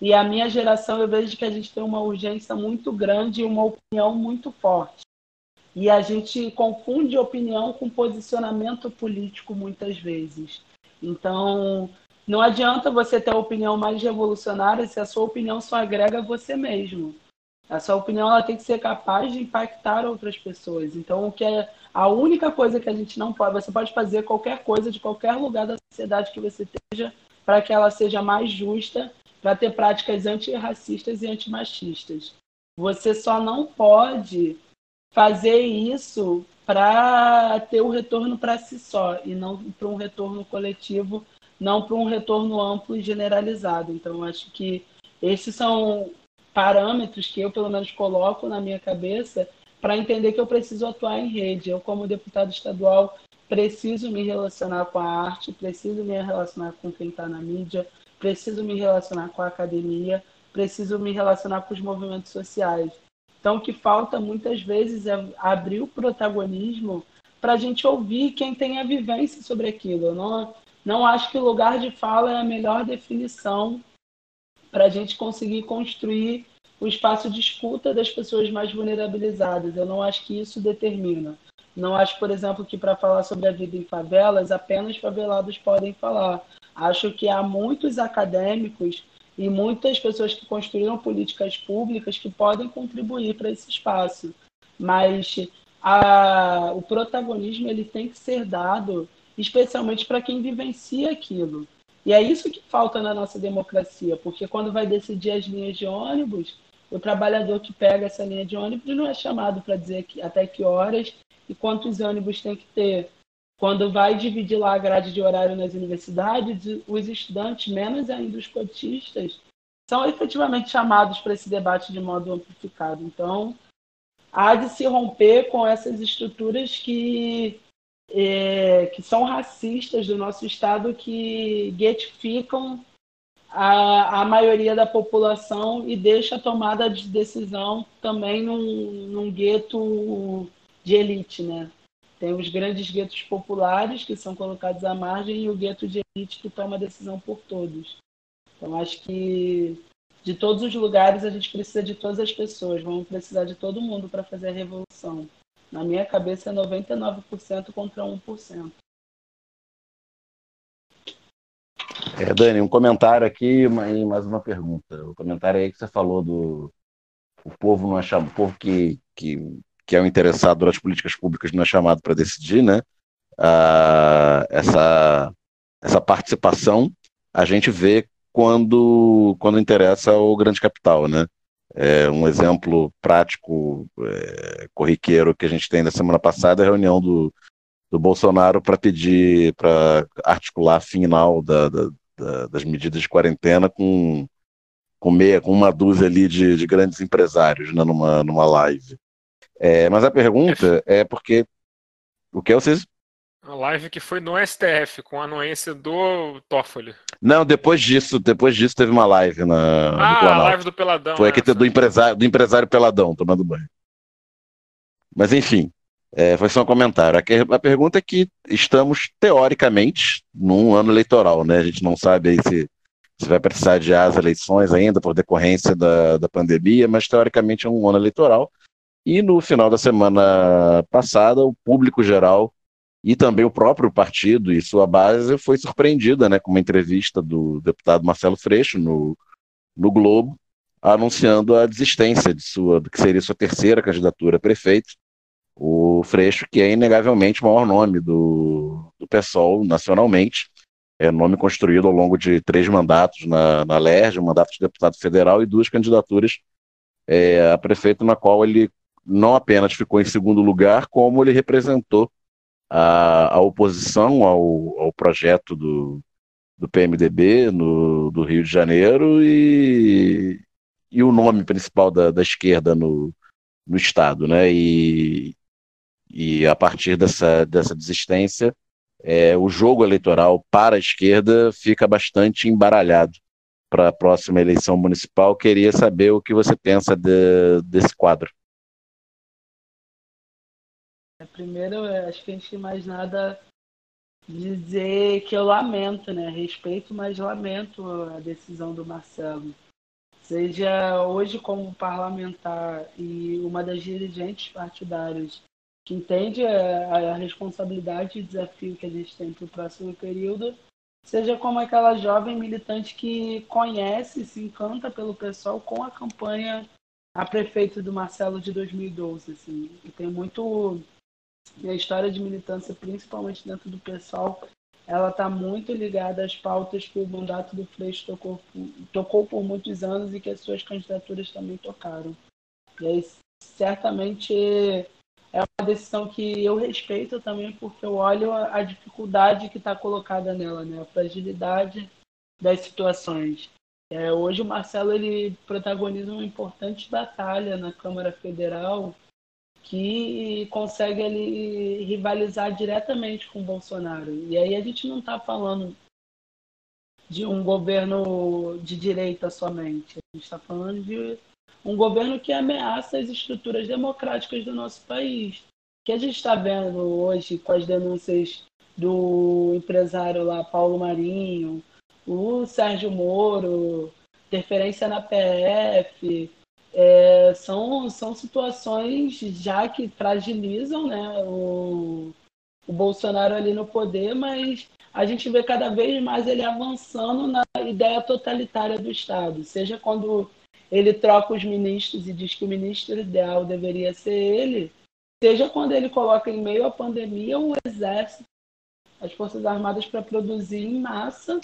e a minha geração, eu vejo que a gente tem uma urgência muito grande e uma opinião muito forte. E a gente confunde opinião com posicionamento político muitas vezes. Então, não adianta você ter a opinião mais revolucionária se a sua opinião só agrega você mesmo. A sua opinião ela tem que ser capaz de impactar outras pessoas. Então, o que é a única coisa que a gente não pode, você pode fazer qualquer coisa de qualquer lugar da sociedade que você esteja para que ela seja mais justa para ter práticas antirracistas e antimachistas. Você só não pode fazer isso para ter o retorno para si só e não para um retorno coletivo, não para um retorno amplo e generalizado. Então, acho que esses são parâmetros que eu, pelo menos, coloco na minha cabeça para entender que eu preciso atuar em rede. Eu, como deputado estadual, preciso me relacionar com a arte, preciso me relacionar com quem está na mídia, preciso me relacionar com a academia, preciso me relacionar com os movimentos sociais. Então, o que falta muitas vezes é abrir o protagonismo para a gente ouvir quem tem a vivência sobre aquilo. Eu não, não acho que o lugar de fala é a melhor definição para a gente conseguir construir o espaço de escuta das pessoas mais vulnerabilizadas. Eu não acho que isso determina. Não acho, por exemplo, que para falar sobre a vida em favelas, apenas favelados podem falar. Acho que há muitos acadêmicos e muitas pessoas que construíram políticas públicas que podem contribuir para esse espaço. Mas a, o protagonismo ele tem que ser dado especialmente para quem vivencia aquilo. E é isso que falta na nossa democracia, porque quando vai decidir as linhas de ônibus, o trabalhador que pega essa linha de ônibus não é chamado para dizer que, até que horas e quantos ônibus tem que ter. Quando vai dividir lá a grade de horário nas universidades, os estudantes, menos ainda os cotistas, são efetivamente chamados para esse debate de modo amplificado. Então, há de se romper com essas estruturas que, é, que são racistas do nosso Estado, que guetificam a, a maioria da população e deixa a tomada de decisão também num, num gueto de elite, né? Tem os grandes guetos populares que são colocados à margem e o gueto de elite que toma decisão por todos. Então acho que de todos os lugares a gente precisa de todas as pessoas, vamos precisar de todo mundo para fazer a revolução. Na minha cabeça é 99% contra 1%. É, Dani, um comentário aqui e mais uma pergunta. O comentário aí que você falou do o povo não chamado, o povo que, que que é o interessado nas políticas públicas não é chamado para decidir, né? Ah, essa, essa participação a gente vê quando, quando interessa o grande capital, né? É um exemplo prático, é, corriqueiro que a gente tem da semana passada é a reunião do, do Bolsonaro para pedir, para articular a final da, da, da, das medidas de quarentena com, com, meia, com uma dúzia ali de, de grandes empresários né, numa, numa live. É, mas a pergunta é porque. O que é vocês? A live que foi no STF, com a anuência do Toffoli. Não, depois disso, depois disso teve uma live na. Ah, a live do Peladão. Foi aqui do empresário, do empresário Peladão, tomando banho. Mas enfim, é, foi só um comentário. A, a, pergunta é que estamos, teoricamente, num ano eleitoral, né? A gente não sabe aí se, se vai precisar de as eleições ainda por decorrência da, da pandemia, mas teoricamente é um ano eleitoral. E no final da semana passada, o público geral e também o próprio partido e sua base foi surpreendida né, com uma entrevista do deputado Marcelo Freixo no, no Globo, anunciando a desistência de sua, do que seria sua terceira candidatura a prefeito. O Freixo, que é inegavelmente o maior nome do, do PSOL nacionalmente, é nome construído ao longo de três mandatos na, na LERJ, um mandato de deputado federal e duas candidaturas é, a prefeito, na qual ele não apenas ficou em segundo lugar, como ele representou a, a oposição ao, ao projeto do, do PMDB no, do Rio de Janeiro e, e o nome principal da, da esquerda no, no Estado. Né? E, e a partir dessa, dessa desistência, é, o jogo eleitoral para a esquerda fica bastante embaralhado para a próxima eleição municipal. Queria saber o que você pensa de, desse quadro. Primeiro, acho que antes de mais nada, dizer que eu lamento, né? Respeito, mas lamento a decisão do Marcelo. Seja hoje como parlamentar e uma das dirigentes partidárias que entende a, a responsabilidade e desafio que a gente tem para o próximo período, seja como aquela jovem militante que conhece, se encanta pelo pessoal com a campanha a prefeito do Marcelo de 2012. Assim. E tem muito e a história de militância, principalmente dentro do pessoal, ela está muito ligada às pautas que o mandato do Freixo tocou, tocou por muitos anos e que as suas candidaturas também tocaram. E aí, certamente, é uma decisão que eu respeito também, porque eu olho a dificuldade que está colocada nela, né? a fragilidade das situações. É, hoje o Marcelo ele protagoniza uma importante batalha na Câmara Federal que consegue ali rivalizar diretamente com o Bolsonaro. E aí a gente não está falando de um governo de direita somente. A gente está falando de um governo que ameaça as estruturas democráticas do nosso país. Que a gente está vendo hoje com as denúncias do empresário lá, Paulo Marinho, o Sérgio Moro, interferência na PF, é, são, são situações já que fragilizam né, o, o Bolsonaro ali no poder, mas a gente vê cada vez mais ele avançando na ideia totalitária do Estado, seja quando ele troca os ministros e diz que o ministro ideal deveria ser ele, seja quando ele coloca em meio à pandemia um exército, as Forças Armadas para produzir em massa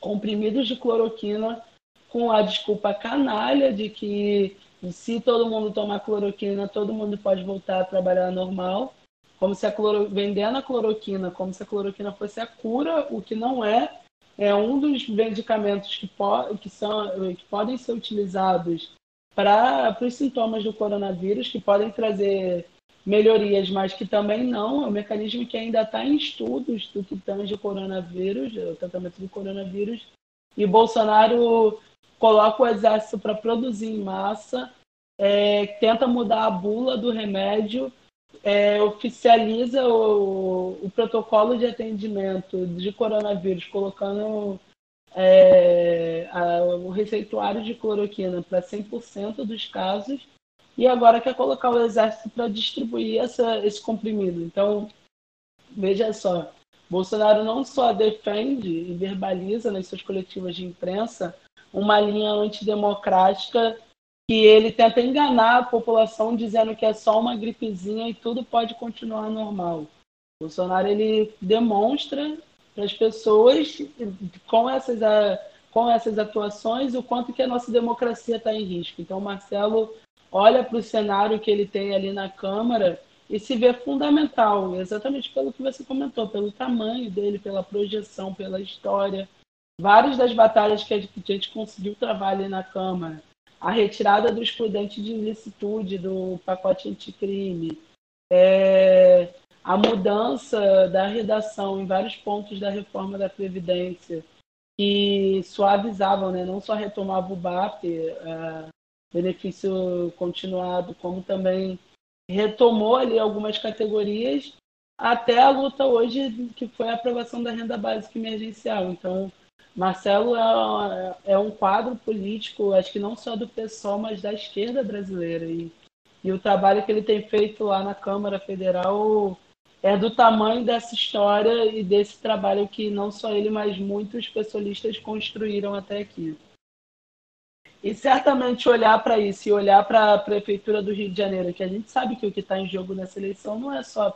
comprimidos de cloroquina com a desculpa canalha de que se todo mundo tomar cloroquina, todo mundo pode voltar a trabalhar normal, como se a cloro... vendendo a cloroquina, como se a cloroquina fosse a cura, o que não é, é um dos medicamentos que, po... que, são... que podem ser utilizados para os sintomas do coronavírus, que podem trazer melhorias, mas que também não, é um mecanismo que ainda está em estudos do que tange o coronavírus, o tratamento do coronavírus, e Bolsonaro coloca o exército para produzir em massa, é, tenta mudar a bula do remédio, é, oficializa o, o, protocolo de atendimento de coronavírus, colocando é, a, o receituário de cloroquina para 100% dos casos, e agora quer colocar o exército para distribuir essa, esse comprimido. Então, veja só, Bolsonaro não só defende e verbaliza nas suas coletivas de imprensa uma linha antidemocrática que ele tenta enganar a população dizendo que é só uma gripezinha e tudo pode continuar normal. Bolsonaro ele demonstra para as pessoas com essas, com essas atuações o quanto que a nossa democracia está em risco. Então, Marcelo olha para o cenário que ele tem ali na Câmara e se vê fundamental, exatamente pelo que você comentou, pelo tamanho dele, pela projeção, pela história, várias das batalhas que a gente conseguiu travar ali na Câmara, a retirada do excludente de ilicitude do pacote anticrime, é, a mudança da redação em vários pontos da reforma da Previdência, que suavizavam, né, não só retomava o BAP, é, benefício continuado, como também retomou ali algumas categorias, até a luta hoje, que foi a aprovação da renda básica emergencial. Então, Marcelo é, é, um quadro político, acho que não só do PSOL, mas da esquerda brasileira. E, e o trabalho que ele tem feito lá na Câmara Federal é do tamanho dessa história e desse trabalho que não só ele, mas muitos pessoalistas construíram até aqui. E certamente olhar para isso e olhar para a Prefeitura do Rio de Janeiro, que a gente sabe que o que está em jogo nessa eleição não é só a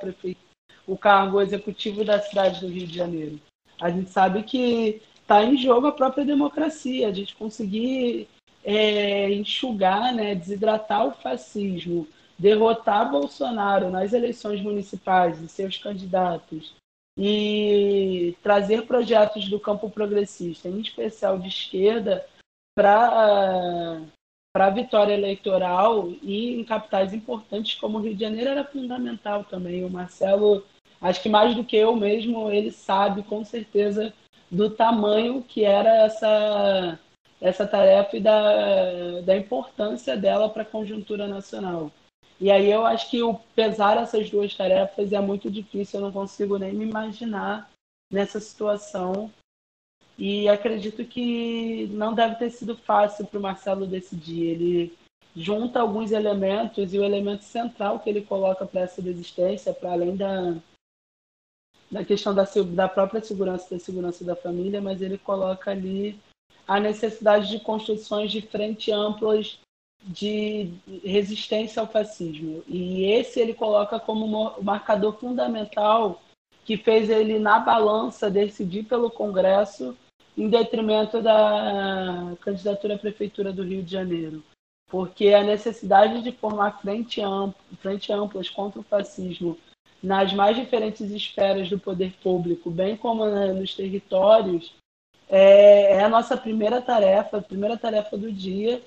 o cargo executivo da cidade do Rio de Janeiro. A gente sabe que está em jogo a própria democracia, a gente conseguir é, enxugar, né, desidratar o fascismo, derrotar Bolsonaro nas eleições municipais e seus candidatos e trazer projetos do campo progressista, em especial de esquerda, para para a vitória eleitoral e em capitais importantes como o Rio de Janeiro era fundamental também. O Marcelo, acho que mais do que eu mesmo, ele sabe com certeza do tamanho que era essa, essa tarefa e da, da importância dela para a conjuntura nacional. E aí eu acho que o pesar essas duas tarefas é muito difícil, eu não consigo nem me imaginar nessa situação. E acredito que não deve ter sido fácil para o Marcelo decidir. Ele junta alguns elementos e o elemento central que ele coloca para essa desistência, para além da, da questão da, da própria segurança, da segurança da família, mas ele coloca ali a necessidade de construções de frente amplas de resistência ao fascismo. E esse ele coloca como marcador fundamental que fez ele, na balança, decidir pelo Congresso em detrimento da candidatura à Prefeitura do Rio de Janeiro. Porque a necessidade de formar frente, ampla, frente amplas contra o fascismo nas mais diferentes esferas do poder público, bem como né, nos territórios, é, é, a nossa primeira tarefa, a primeira tarefa do dia.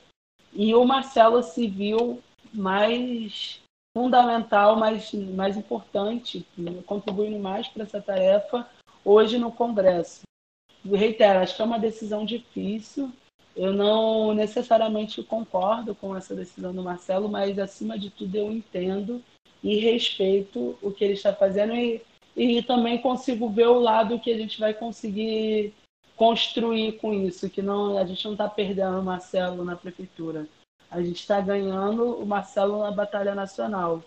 E o Marcelo se viu mais fundamental, mais, mais importante, contribuindo mais para essa tarefa hoje no Congresso. reitero, acho que é uma decisão difícil. Eu não necessariamente concordo com essa decisão do Marcelo, mas acima de tudo eu entendo e respeito o que ele está fazendo e, e também consigo ver o lado que a gente vai conseguir construir com isso, que não a gente não está perdendo o Marcelo na prefeitura. A gente está ganhando o Marcelo na Batalha Nacional.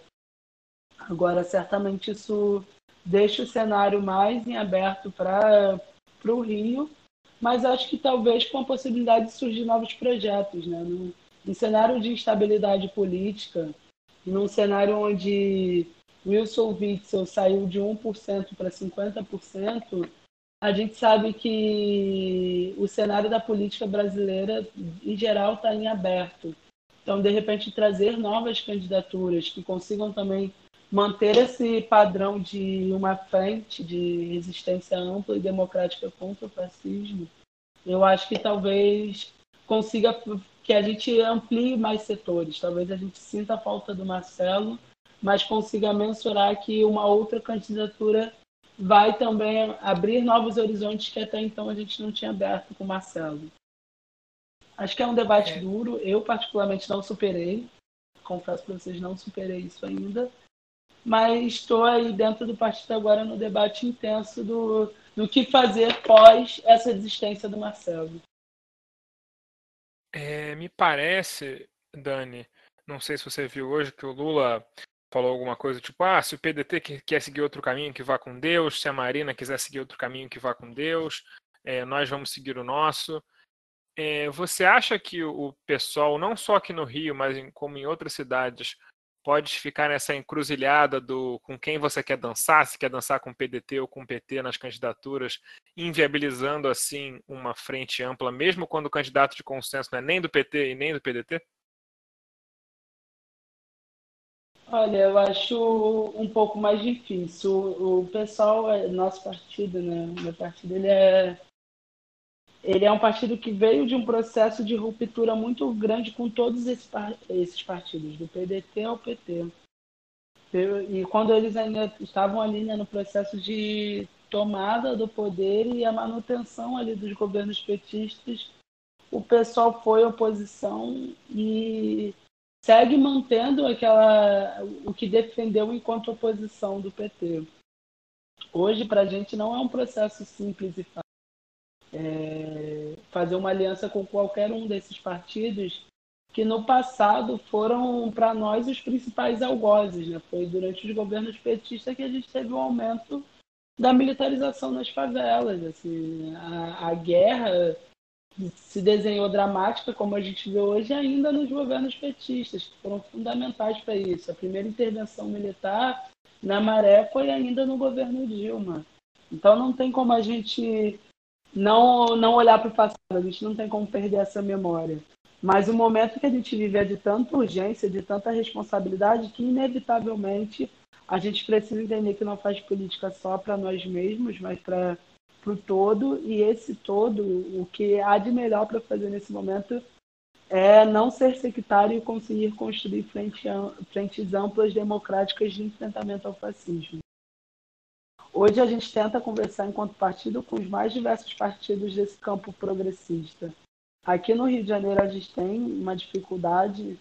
Agora, certamente, isso deixa o cenário mais em aberto para o Rio, mas acho que talvez com a possibilidade de surgir novos projetos. Né? Num, num cenário de instabilidade política, num cenário onde Wilson Witzel saiu de 1% para 50%, a gente sabe que o cenário da política brasileira, em geral, está em aberto. Então, de repente, trazer novas candidaturas que consigam também manter esse padrão de uma frente de resistência ampla e democrática contra o fascismo, eu acho que talvez consiga que a gente amplie mais setores. Talvez a gente sinta a falta do Marcelo, mas consiga mensurar que uma outra candidatura vai também abrir novos horizontes que até então a gente não tinha aberto com o Marcelo. Acho que é um debate é. duro. Eu, particularmente, não superei. Confesso para vocês, não superei isso ainda mas estou aí dentro do partido agora no debate intenso do, do que fazer pós essa desistência do Marcelo. É, me parece, Dani, não sei se você viu hoje que o Lula falou alguma coisa tipo, ah, se o PDT quer seguir outro caminho, que vá com Deus, se a Marina quiser seguir outro caminho, que vá com Deus, é, nós vamos seguir o nosso. É, você acha que o pessoal, não só aqui no Rio, mas em, como em outras cidades, pode ficar nessa encruzilhada do com quem você quer dançar, se quer dançar com PDT ou com PT nas candidaturas, inviabilizando assim uma frente ampla, mesmo quando o candidato de consenso não é nem do PT e nem do PDT? Olha, eu acho um pouco mais difícil. O pessoal, é, nosso partido, né? Meu partido, ele é ele é um partido que veio de um processo de ruptura muito grande com todos esses partidos, do PDT ao PT. E quando eles ainda estavam ali né, no processo de tomada do poder e a manutenção ali dos governos petistas, o pessoal foi oposição e segue mantendo aquela o que defendeu enquanto oposição do PT. Hoje, para a gente, não é um processo simples e fácil é, fazer uma aliança com qualquer um desses partidos que no passado foram para nós os principais algozes. Né? Foi durante os governos petistas que a gente teve um aumento da militarização nas favelas. Assim, a, a guerra se desenhou dramática, como a gente vê hoje, ainda nos governos petistas, que foram fundamentais para isso. A primeira intervenção militar na Maré foi ainda no governo Dilma. Então não tem como a gente não, não olhar para o passado, a gente não tem como perder essa memória. Mas o momento que a gente vive é de tanta urgência, de tanta responsabilidade, que inevitavelmente a gente precisa entender que não faz política só para nós mesmos, mas para o todo. E esse todo, o que há de melhor para fazer nesse momento é não ser sectário e conseguir construir frentes amplas democráticas de enfrentamento ao fascismo. Hoje a gente tenta conversar enquanto partido com os mais diversos partidos desse campo progressista. Aqui no Rio de Janeiro a gente tem uma dificuldade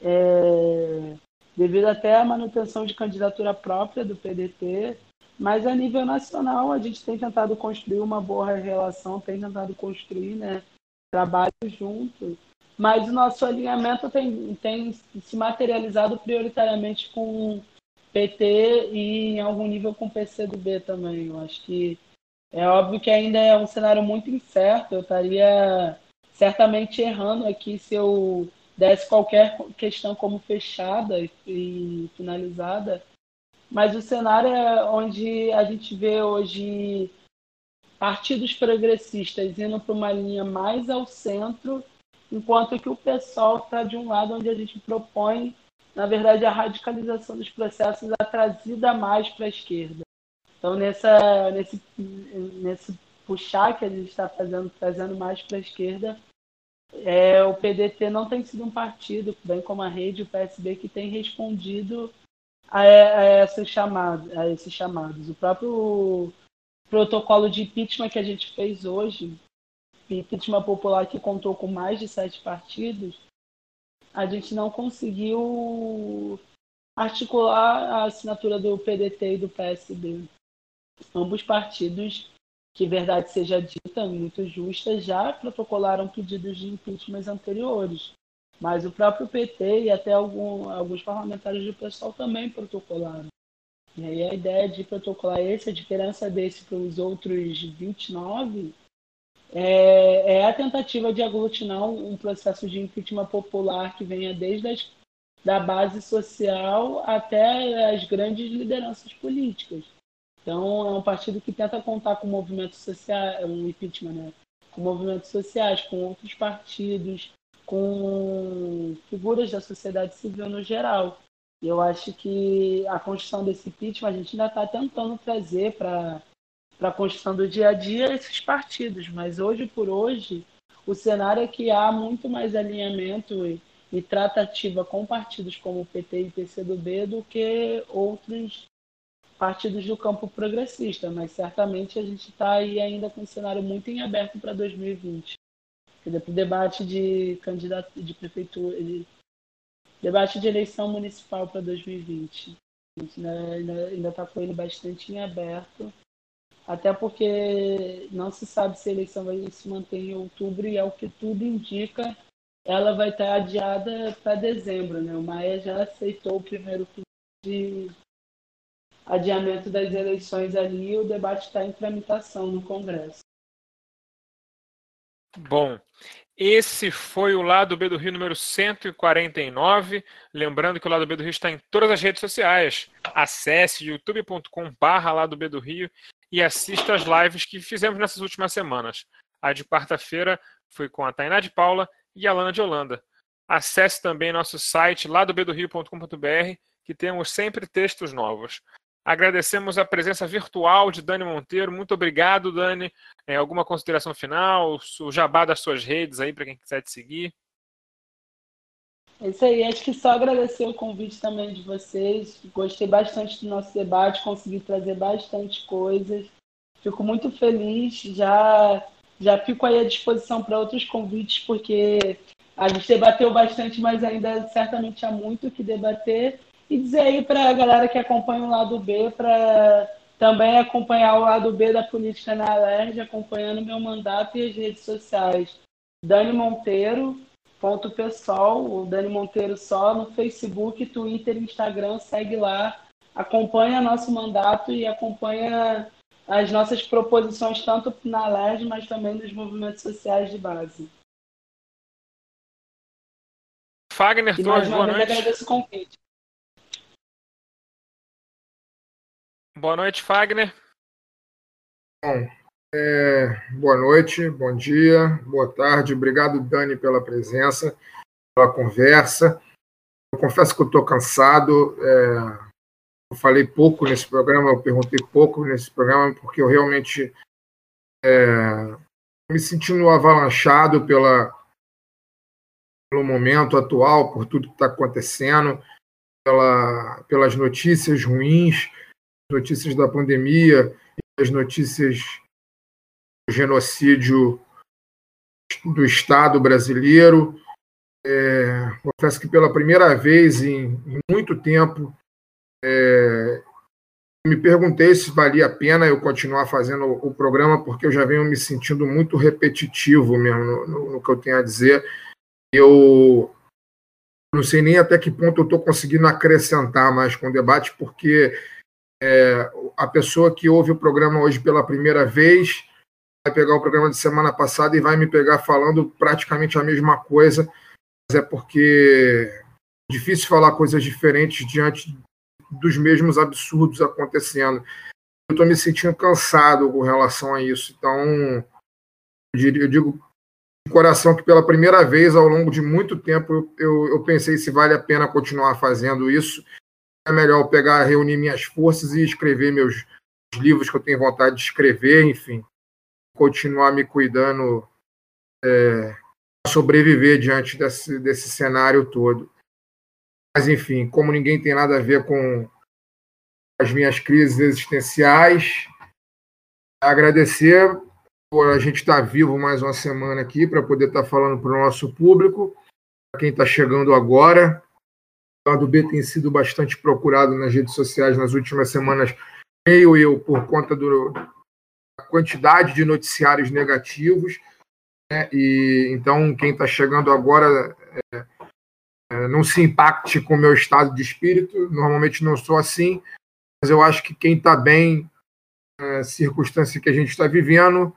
é, devido até à manutenção de candidatura própria do PDT, mas a nível nacional a gente tem tentado construir uma boa relação, tem tentado construir né, trabalho junto, mas o nosso alinhamento tem, tem se materializado prioritariamente com PT e em algum nível com PCdoB também. Eu acho que é óbvio que ainda é um cenário muito incerto. Eu estaria certamente errando aqui se eu desse qualquer questão como fechada e finalizada. Mas o cenário é onde a gente vê hoje partidos progressistas indo para uma linha mais ao centro, enquanto que o pessoal está de um lado onde a gente propõe na verdade, a radicalização dos processos é trazida mais para a esquerda. Então, nessa, nesse, nesse puxar que a gente está fazendo, trazendo mais para a esquerda, é, o PDT não tem sido um partido, bem como a rede, o PSB, que tem respondido a, a, esses, chamados, a esses chamados. O próprio protocolo de impeachment que a gente fez hoje, impeachment popular que contou com mais de sete partidos, a gente não conseguiu articular a assinatura do PDT e do PSB. Ambos partidos, que verdade seja dita, muito justa, já protocolaram pedidos de impeachment anteriores. Mas o próprio PT e até algum, alguns parlamentares do pessoal também protocolaram. E aí a ideia de protocolar esse, a diferença desse para os outros 29, é, é, a tentativa de aglutinar um, processo de impeachment popular que venha desde as, da base social até as grandes lideranças políticas. Então, é um partido que tenta contar com movimentos sociais, um impeachment, né? com movimentos sociais, com outros partidos, com figuras da sociedade civil no geral. E eu acho que a construção desse impeachment a gente ainda está tentando trazer para a construção do dia a dia esses partidos, mas hoje por hoje o cenário é que há muito mais alinhamento e, e tratativa com partidos como o PT e PCdoB do que outros partidos do campo progressista, mas certamente a gente está aí ainda com um cenário muito em aberto para 2020. O debate de candidato de prefeitura, de Debate de eleição municipal para 2020. A gente ainda está com ele bastante em aberto, até porque não se sabe se a eleição vai se manter em outubro e, é o que tudo indica, ela vai estar adiada para dezembro. Né? O Maia já aceitou o primeiro de adiamento das eleições ali e o debate está em tramitação no Congresso. Bom, esse foi o Lado B do Rio número 149. Lembrando que o Lado B do Rio está em todas as redes sociais. Acesse youtube.com/barra Lado B do Rio e assista as lives que fizemos nessas últimas semanas. A de quarta-feira foi com a Tainá de Paula e a Lana de Holanda. Acesse também nosso site ladobdorio.com.br, que temos sempre textos novos. Agradecemos a presença virtual de Dani Monteiro. Muito obrigado, Dani. É, alguma consideração final? O jabá das suas redes aí para quem quiser te seguir. É isso aí. Acho que só agradecer o convite também de vocês. Gostei bastante do nosso debate, consegui trazer bastante coisas. Fico muito feliz. Já, já fico aí à disposição para outros convites, porque a gente debateu bastante, mas ainda certamente há muito que debater. E dizer aí para a galera que acompanha o lado B, para também acompanhar o lado B da política na Alerj, acompanhando meu mandato e as redes sociais. Dani Monteiro, ponto pessoal, o Dani Monteiro só no Facebook, Twitter, Instagram, segue lá, acompanha nosso mandato e acompanha as nossas proposições tanto na Alerj, mas também nos movimentos sociais de base. Fagner Torres, boa noite. agradeço o convite. Boa noite, Fagner. Bom, é, boa noite, bom dia, boa tarde. Obrigado, Dani, pela presença, pela conversa. Eu confesso que estou cansado. É, eu falei pouco nesse programa, eu perguntei pouco nesse programa, porque eu realmente é, me sentindo avalanchado pela, pelo momento atual, por tudo que está acontecendo, pela, pelas notícias ruins notícias da pandemia as notícias genocídio do Estado brasileiro. É, confesso que pela primeira vez em, em muito tempo é, me perguntei se valia a pena eu continuar fazendo o, o, programa, porque eu já venho me sentindo muito repetitivo mesmo no, no, no que eu tenho a dizer. Eu não sei nem até que ponto eu estou conseguindo acrescentar mais com o debate, porque é, a pessoa que ouve o programa hoje pela primeira vez vai pegar o programa de semana passada e vai me pegar falando praticamente a mesma coisa, mas é porque é difícil falar coisas diferentes diante dos mesmos absurdos acontecendo. Eu estou me sentindo cansado com relação a isso. Então, eu digo de coração que pela primeira vez ao longo de muito tempo eu, eu, pensei se vale a pena continuar fazendo isso é melhor pegar, reunir minhas forças e escrever meus livros que eu tenho vontade de escrever, enfim, continuar me cuidando, é, sobreviver diante desse, desse cenário todo. Mas, enfim, como ninguém tem nada a ver com as minhas crises existenciais, Agradecer por a gente estar vivo mais uma semana aqui para poder estar falando para o nosso público. Para quem está chegando agora, o lado B tem sido bastante procurado nas redes sociais nas últimas semanas, meio eu, por conta do, quantidade de noticiários negativos. Né? E então, quem está chegando agora, é, é, não se impacte com o meu estado de espírito. Normalmente não sou assim, mas eu acho que quem está bem, é, circunstância que a gente está vivendo,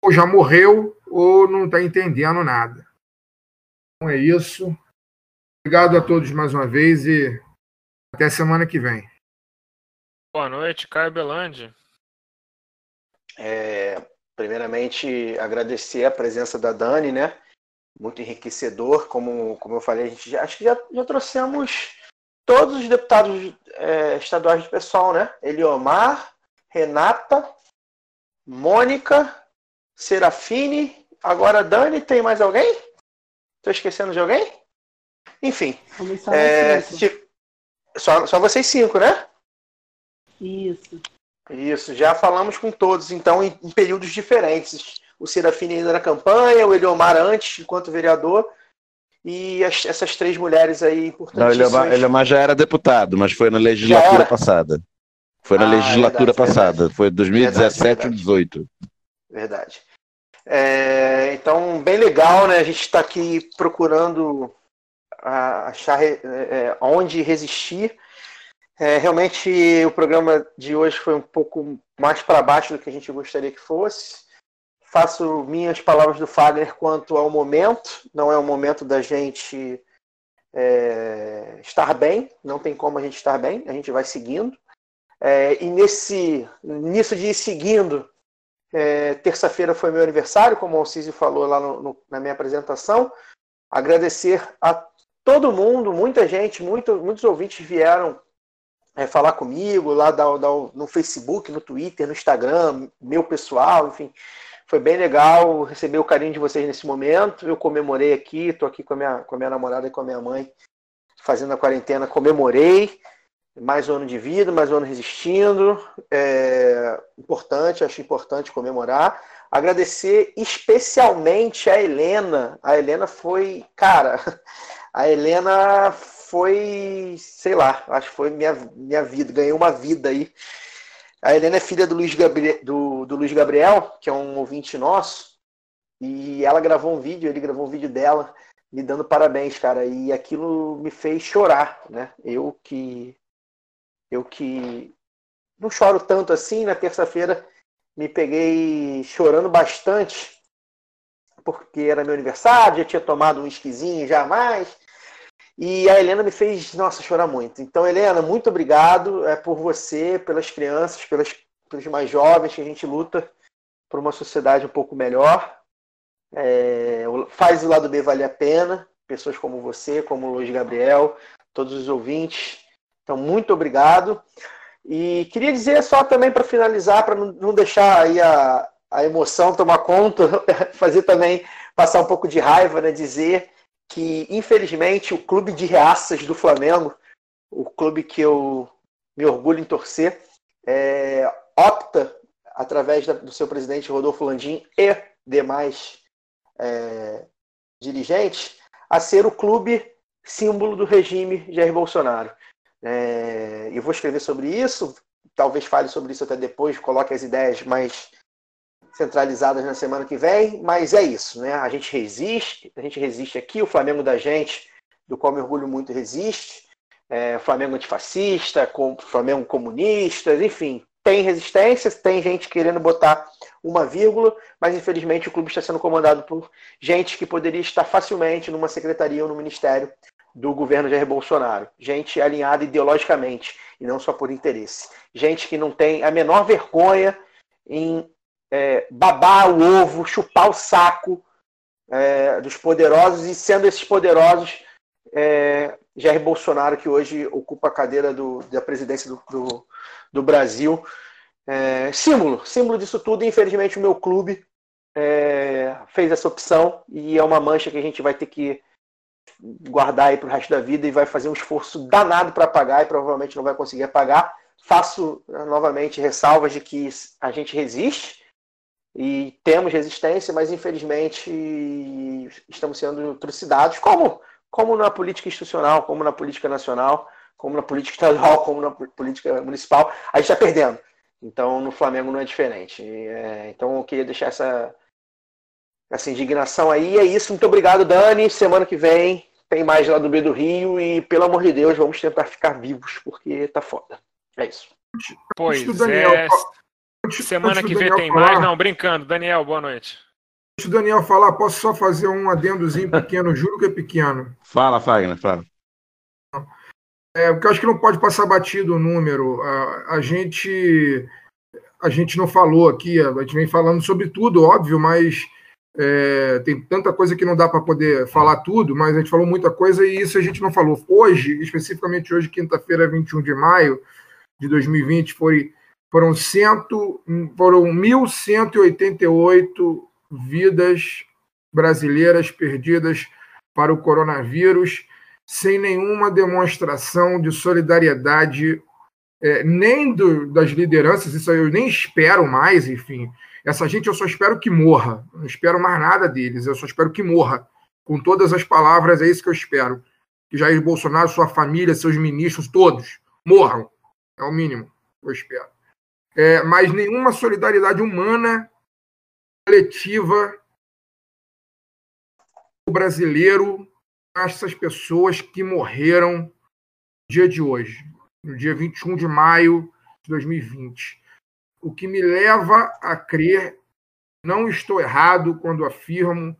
ou já morreu ou não está entendendo nada. Então é isso. Obrigado a todos mais uma vez e até semana que vem. Boa noite, Caio Belandi. É, primeiramente, agradecer a presença da Dani, né? Muito enriquecedor, como, como eu falei, a gente já, acho que já, já trouxemos todos os deputados é, estaduais do pessoal, né? Eliomar, Renata, Mônica, Serafine, agora Dani, tem mais alguém? Estou esquecendo de alguém? Enfim. É, só, só vocês cinco, né? Isso. Isso, já falamos com todos, então, em, em períodos diferentes. O Serafine ainda na campanha, o Eliomar antes, enquanto vereador, e as, essas três mulheres aí importantíssimas. Não, Eliomar, Eliomar já era deputado, mas foi na legislatura passada. Foi na Ah, legislatura verdade, passada. verdade. Foi 2017 Verdade, ou 2018. Verdade. É, então, bem legal, né? A gente está aqui procurando achar é, é, onde resistir. É, realmente, o programa de hoje foi um pouco mais para baixo do que a gente gostaria que fosse. Faço minhas palavras do Fagner quanto ao momento. Não é o momento da gente é, estar bem, não tem como a gente estar bem, a gente vai seguindo. É, e nesse, nisso de ir seguindo, é, Terça-feira foi meu aniversário, como o Alcísio falou lá no- no- na minha apresentação. Agradecer a todo mundo, muita gente, muito- muitos ouvintes vieram é, falar comigo lá da- da- no Facebook, no Twitter, no Instagram, meu pessoal, enfim. Foi bem legal receber o carinho de vocês nesse momento. Eu comemorei aqui, estou aqui com a, minha, com a minha namorada e com a minha mãe fazendo a quarentena, comemorei. Mais um ano de vida, mais um ano resistindo. É importante, acho importante comemorar. Agradecer especialmente a Helena. A Helena foi, cara, a Helena foi, sei lá, acho que foi minha, minha vida, ganhei uma vida aí. A Helena é filha do Luiz, Gabriel, do, do Luiz Gabriel, que é um ouvinte nosso, e ela gravou um vídeo, ele gravou um vídeo dela me dando parabéns, cara, e aquilo me fez chorar, né? Eu que eu que não choro tanto assim, na terça-feira me peguei chorando bastante, porque era meu aniversário, já tinha tomado um esquisinho já mais, e a Helena me fez, nossa, chorar muito. Então, Helena, muito obrigado é, por você, pelas crianças, pelas, pelos mais jovens, que a gente luta por uma sociedade um pouco melhor. É, faz o lado B valer a pena, pessoas como você, como o Luiz Gabriel, todos os ouvintes. Então, muito obrigado. E queria dizer só também para finalizar, para não deixar aí a, a emoção tomar conta, fazer também passar um pouco de raiva, né? Dizer que, infelizmente, o clube de reaças do Flamengo, o clube que eu me orgulho em torcer, é, opta, através da- do seu presidente Rodolfo Landim e demais é, dirigentes, a ser o clube símbolo do regime Jair Bolsonaro. É, eu vou escrever sobre isso, talvez fale sobre isso até depois, coloque as ideias mais centralizadas na semana que vem, mas é isso, né? A gente resiste, a gente resiste aqui, o Flamengo da gente, do qual me orgulho muito, resiste. É, Flamengo antifascista, com, Flamengo comunista, enfim, tem resistência, tem gente querendo botar uma vírgula, mas infelizmente o clube está sendo comandado por gente que poderia estar facilmente numa secretaria ou no ministério do governo Jair Bolsonaro. Gente alinhada ideologicamente e não só por interesse. Gente que não tem a menor vergonha em é, babar o ovo, chupar o saco é, dos poderosos e sendo esses poderosos é, Jair Bolsonaro, que hoje ocupa a cadeira do, da presidência do, do, do Brasil. É, símbolo, símbolo disso tudo. Infelizmente, o meu clube é, fez essa opção e é uma mancha que a gente vai ter que guardar aí para o resto da vida e vai fazer um esforço danado para pagar e provavelmente não vai conseguir pagar. Faço novamente ressalvas de que a gente resiste, e temos resistência, mas infelizmente estamos sendo trucidados, como, como na política institucional, como na política nacional, como na política estadual, como na política municipal, a gente está perdendo. Então, no Flamengo não é diferente. É, então, eu queria deixar essa, essa indignação aí. É isso. Muito obrigado, Dani. Semana que vem tem mais lá do B do Rio e, pelo amor de Deus, vamos tentar ficar vivos, porque tá foda. É isso. Pois é. Semana que vem tem falar, mais. Não, brincando. Daniel, boa noite. Antes do Daniel falar, posso só fazer um adendozinho pequeno? Juro que é pequeno. Fala, Fagner, fala. É, porque eu acho que não pode passar batido o número. A, a, gente a gente não falou aqui, a gente vem falando sobre tudo, óbvio, mas é, tem tanta coisa que não dá para poder falar tudo, mas a gente falou muita coisa e isso a gente não falou. Hoje, especificamente hoje, quinta-feira, 21 de maio de 2020, foi, foram, cento, foram 1.188 vidas brasileiras perdidas para o coronavírus sem nenhuma demonstração de solidariedade, é, nem do, das lideranças, isso eu nem espero mais, enfim. Essa gente eu só espero que morra, não espero mais nada deles, eu só espero que morra. Com todas as palavras, é isso que eu espero. Que Jair Bolsonaro, sua família, seus ministros, todos morram. É o mínimo eu espero. É, mas nenhuma solidariedade humana, coletiva, brasileiro essas pessoas que morreram no dia de hoje, no dia 21 de maio de 2020. O que me leva a crer, não estou errado quando afirmo,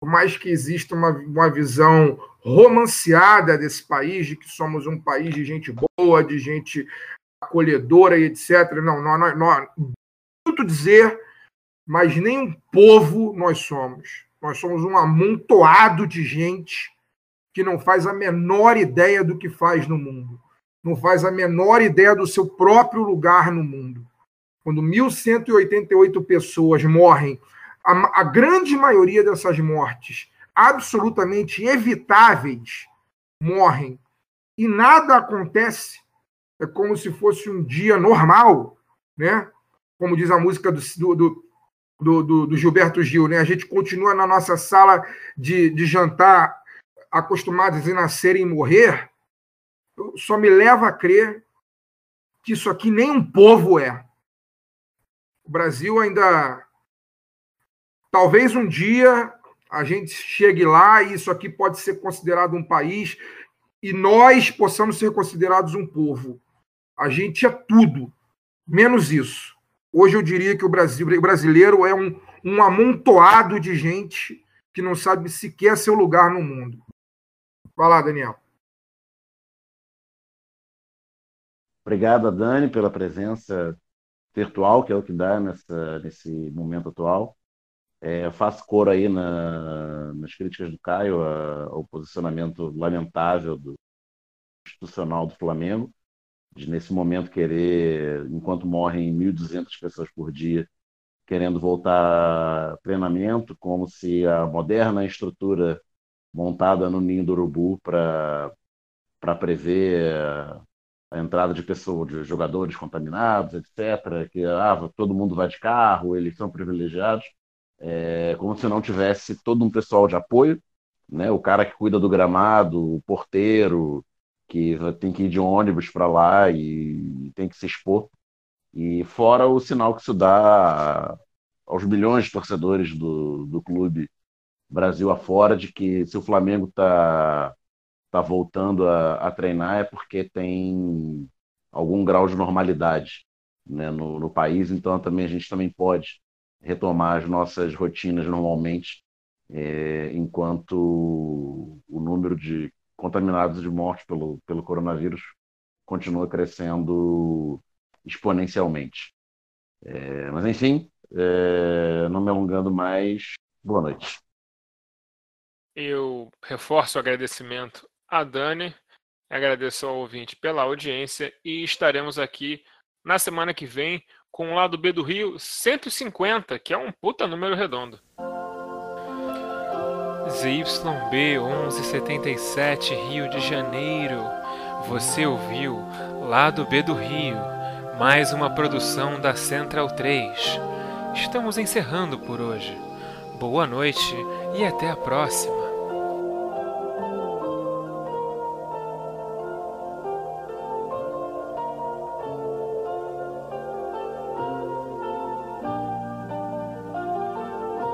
por mais que exista uma, uma visão romanceada desse país, de que somos um país de gente boa, de gente acolhedora e etc. Não, não, não, muito dizer, mas nem um povo nós somos. Nós somos um amontoado de gente que não faz a menor ideia do que faz no mundo, não faz a menor ideia do seu próprio lugar no mundo. Quando 1.188 pessoas morrem, a, a grande maioria dessas mortes, absolutamente evitáveis, morrem e nada acontece, é como se fosse um dia normal, né? Como diz a música do, do, do, do, Gilberto Gil, né? A gente continua na nossa sala de, de jantar acostumados a nascer e morrer, só me leva a crer que isso aqui nem um povo é. O Brasil ainda. Talvez um dia a gente chegue lá e isso aqui pode ser considerado um país e nós possamos ser considerados um povo. A gente é tudo, menos isso. Hoje eu diria que o, Brasil, o brasileiro é um, um amontoado de gente que não sabe sequer seu lugar no mundo. Vai lá, Daniel. Obrigado, Dani, pela presença virtual, que é o que dá nessa, nesse momento atual. É, faço cor aí na, nas críticas do Caio ao posicionamento lamentável do institucional do Flamengo, de nesse momento querer, enquanto morrem 1.200 pessoas por dia, querendo voltar a treinamento, como se a moderna estrutura montada no ninho do urubu para prever a entrada de pessoas, de jogadores contaminados, etc. Que ah, todo mundo vai de carro, eles são privilegiados, é, como se não tivesse todo um pessoal de apoio, né? O cara que cuida do gramado, o porteiro que tem que ir de ônibus para lá e tem que se expor. E fora o sinal que isso dá aos milhões de torcedores do, do clube Brasil afora de que se o Flamengo está tá voltando a, a, treinar é porque tem algum grau de normalidade né, no, no, país, então também a gente também pode retomar as nossas rotinas normalmente, é, enquanto o número de contaminados de morte pelo, pelo coronavírus continua crescendo exponencialmente. É, mas enfim, é, não me alongando mais, boa noite. Eu reforço o agradecimento a Dani, agradeço ao ouvinte pela audiência e estaremos aqui na semana que vem com o lado B do Rio 150, que é um puta número redondo. ZYB 1177 Rio de Janeiro. Você ouviu Lado B do Rio, mais uma produção da Central 3. estamos encerrando por hoje. Boa noite e até a próxima.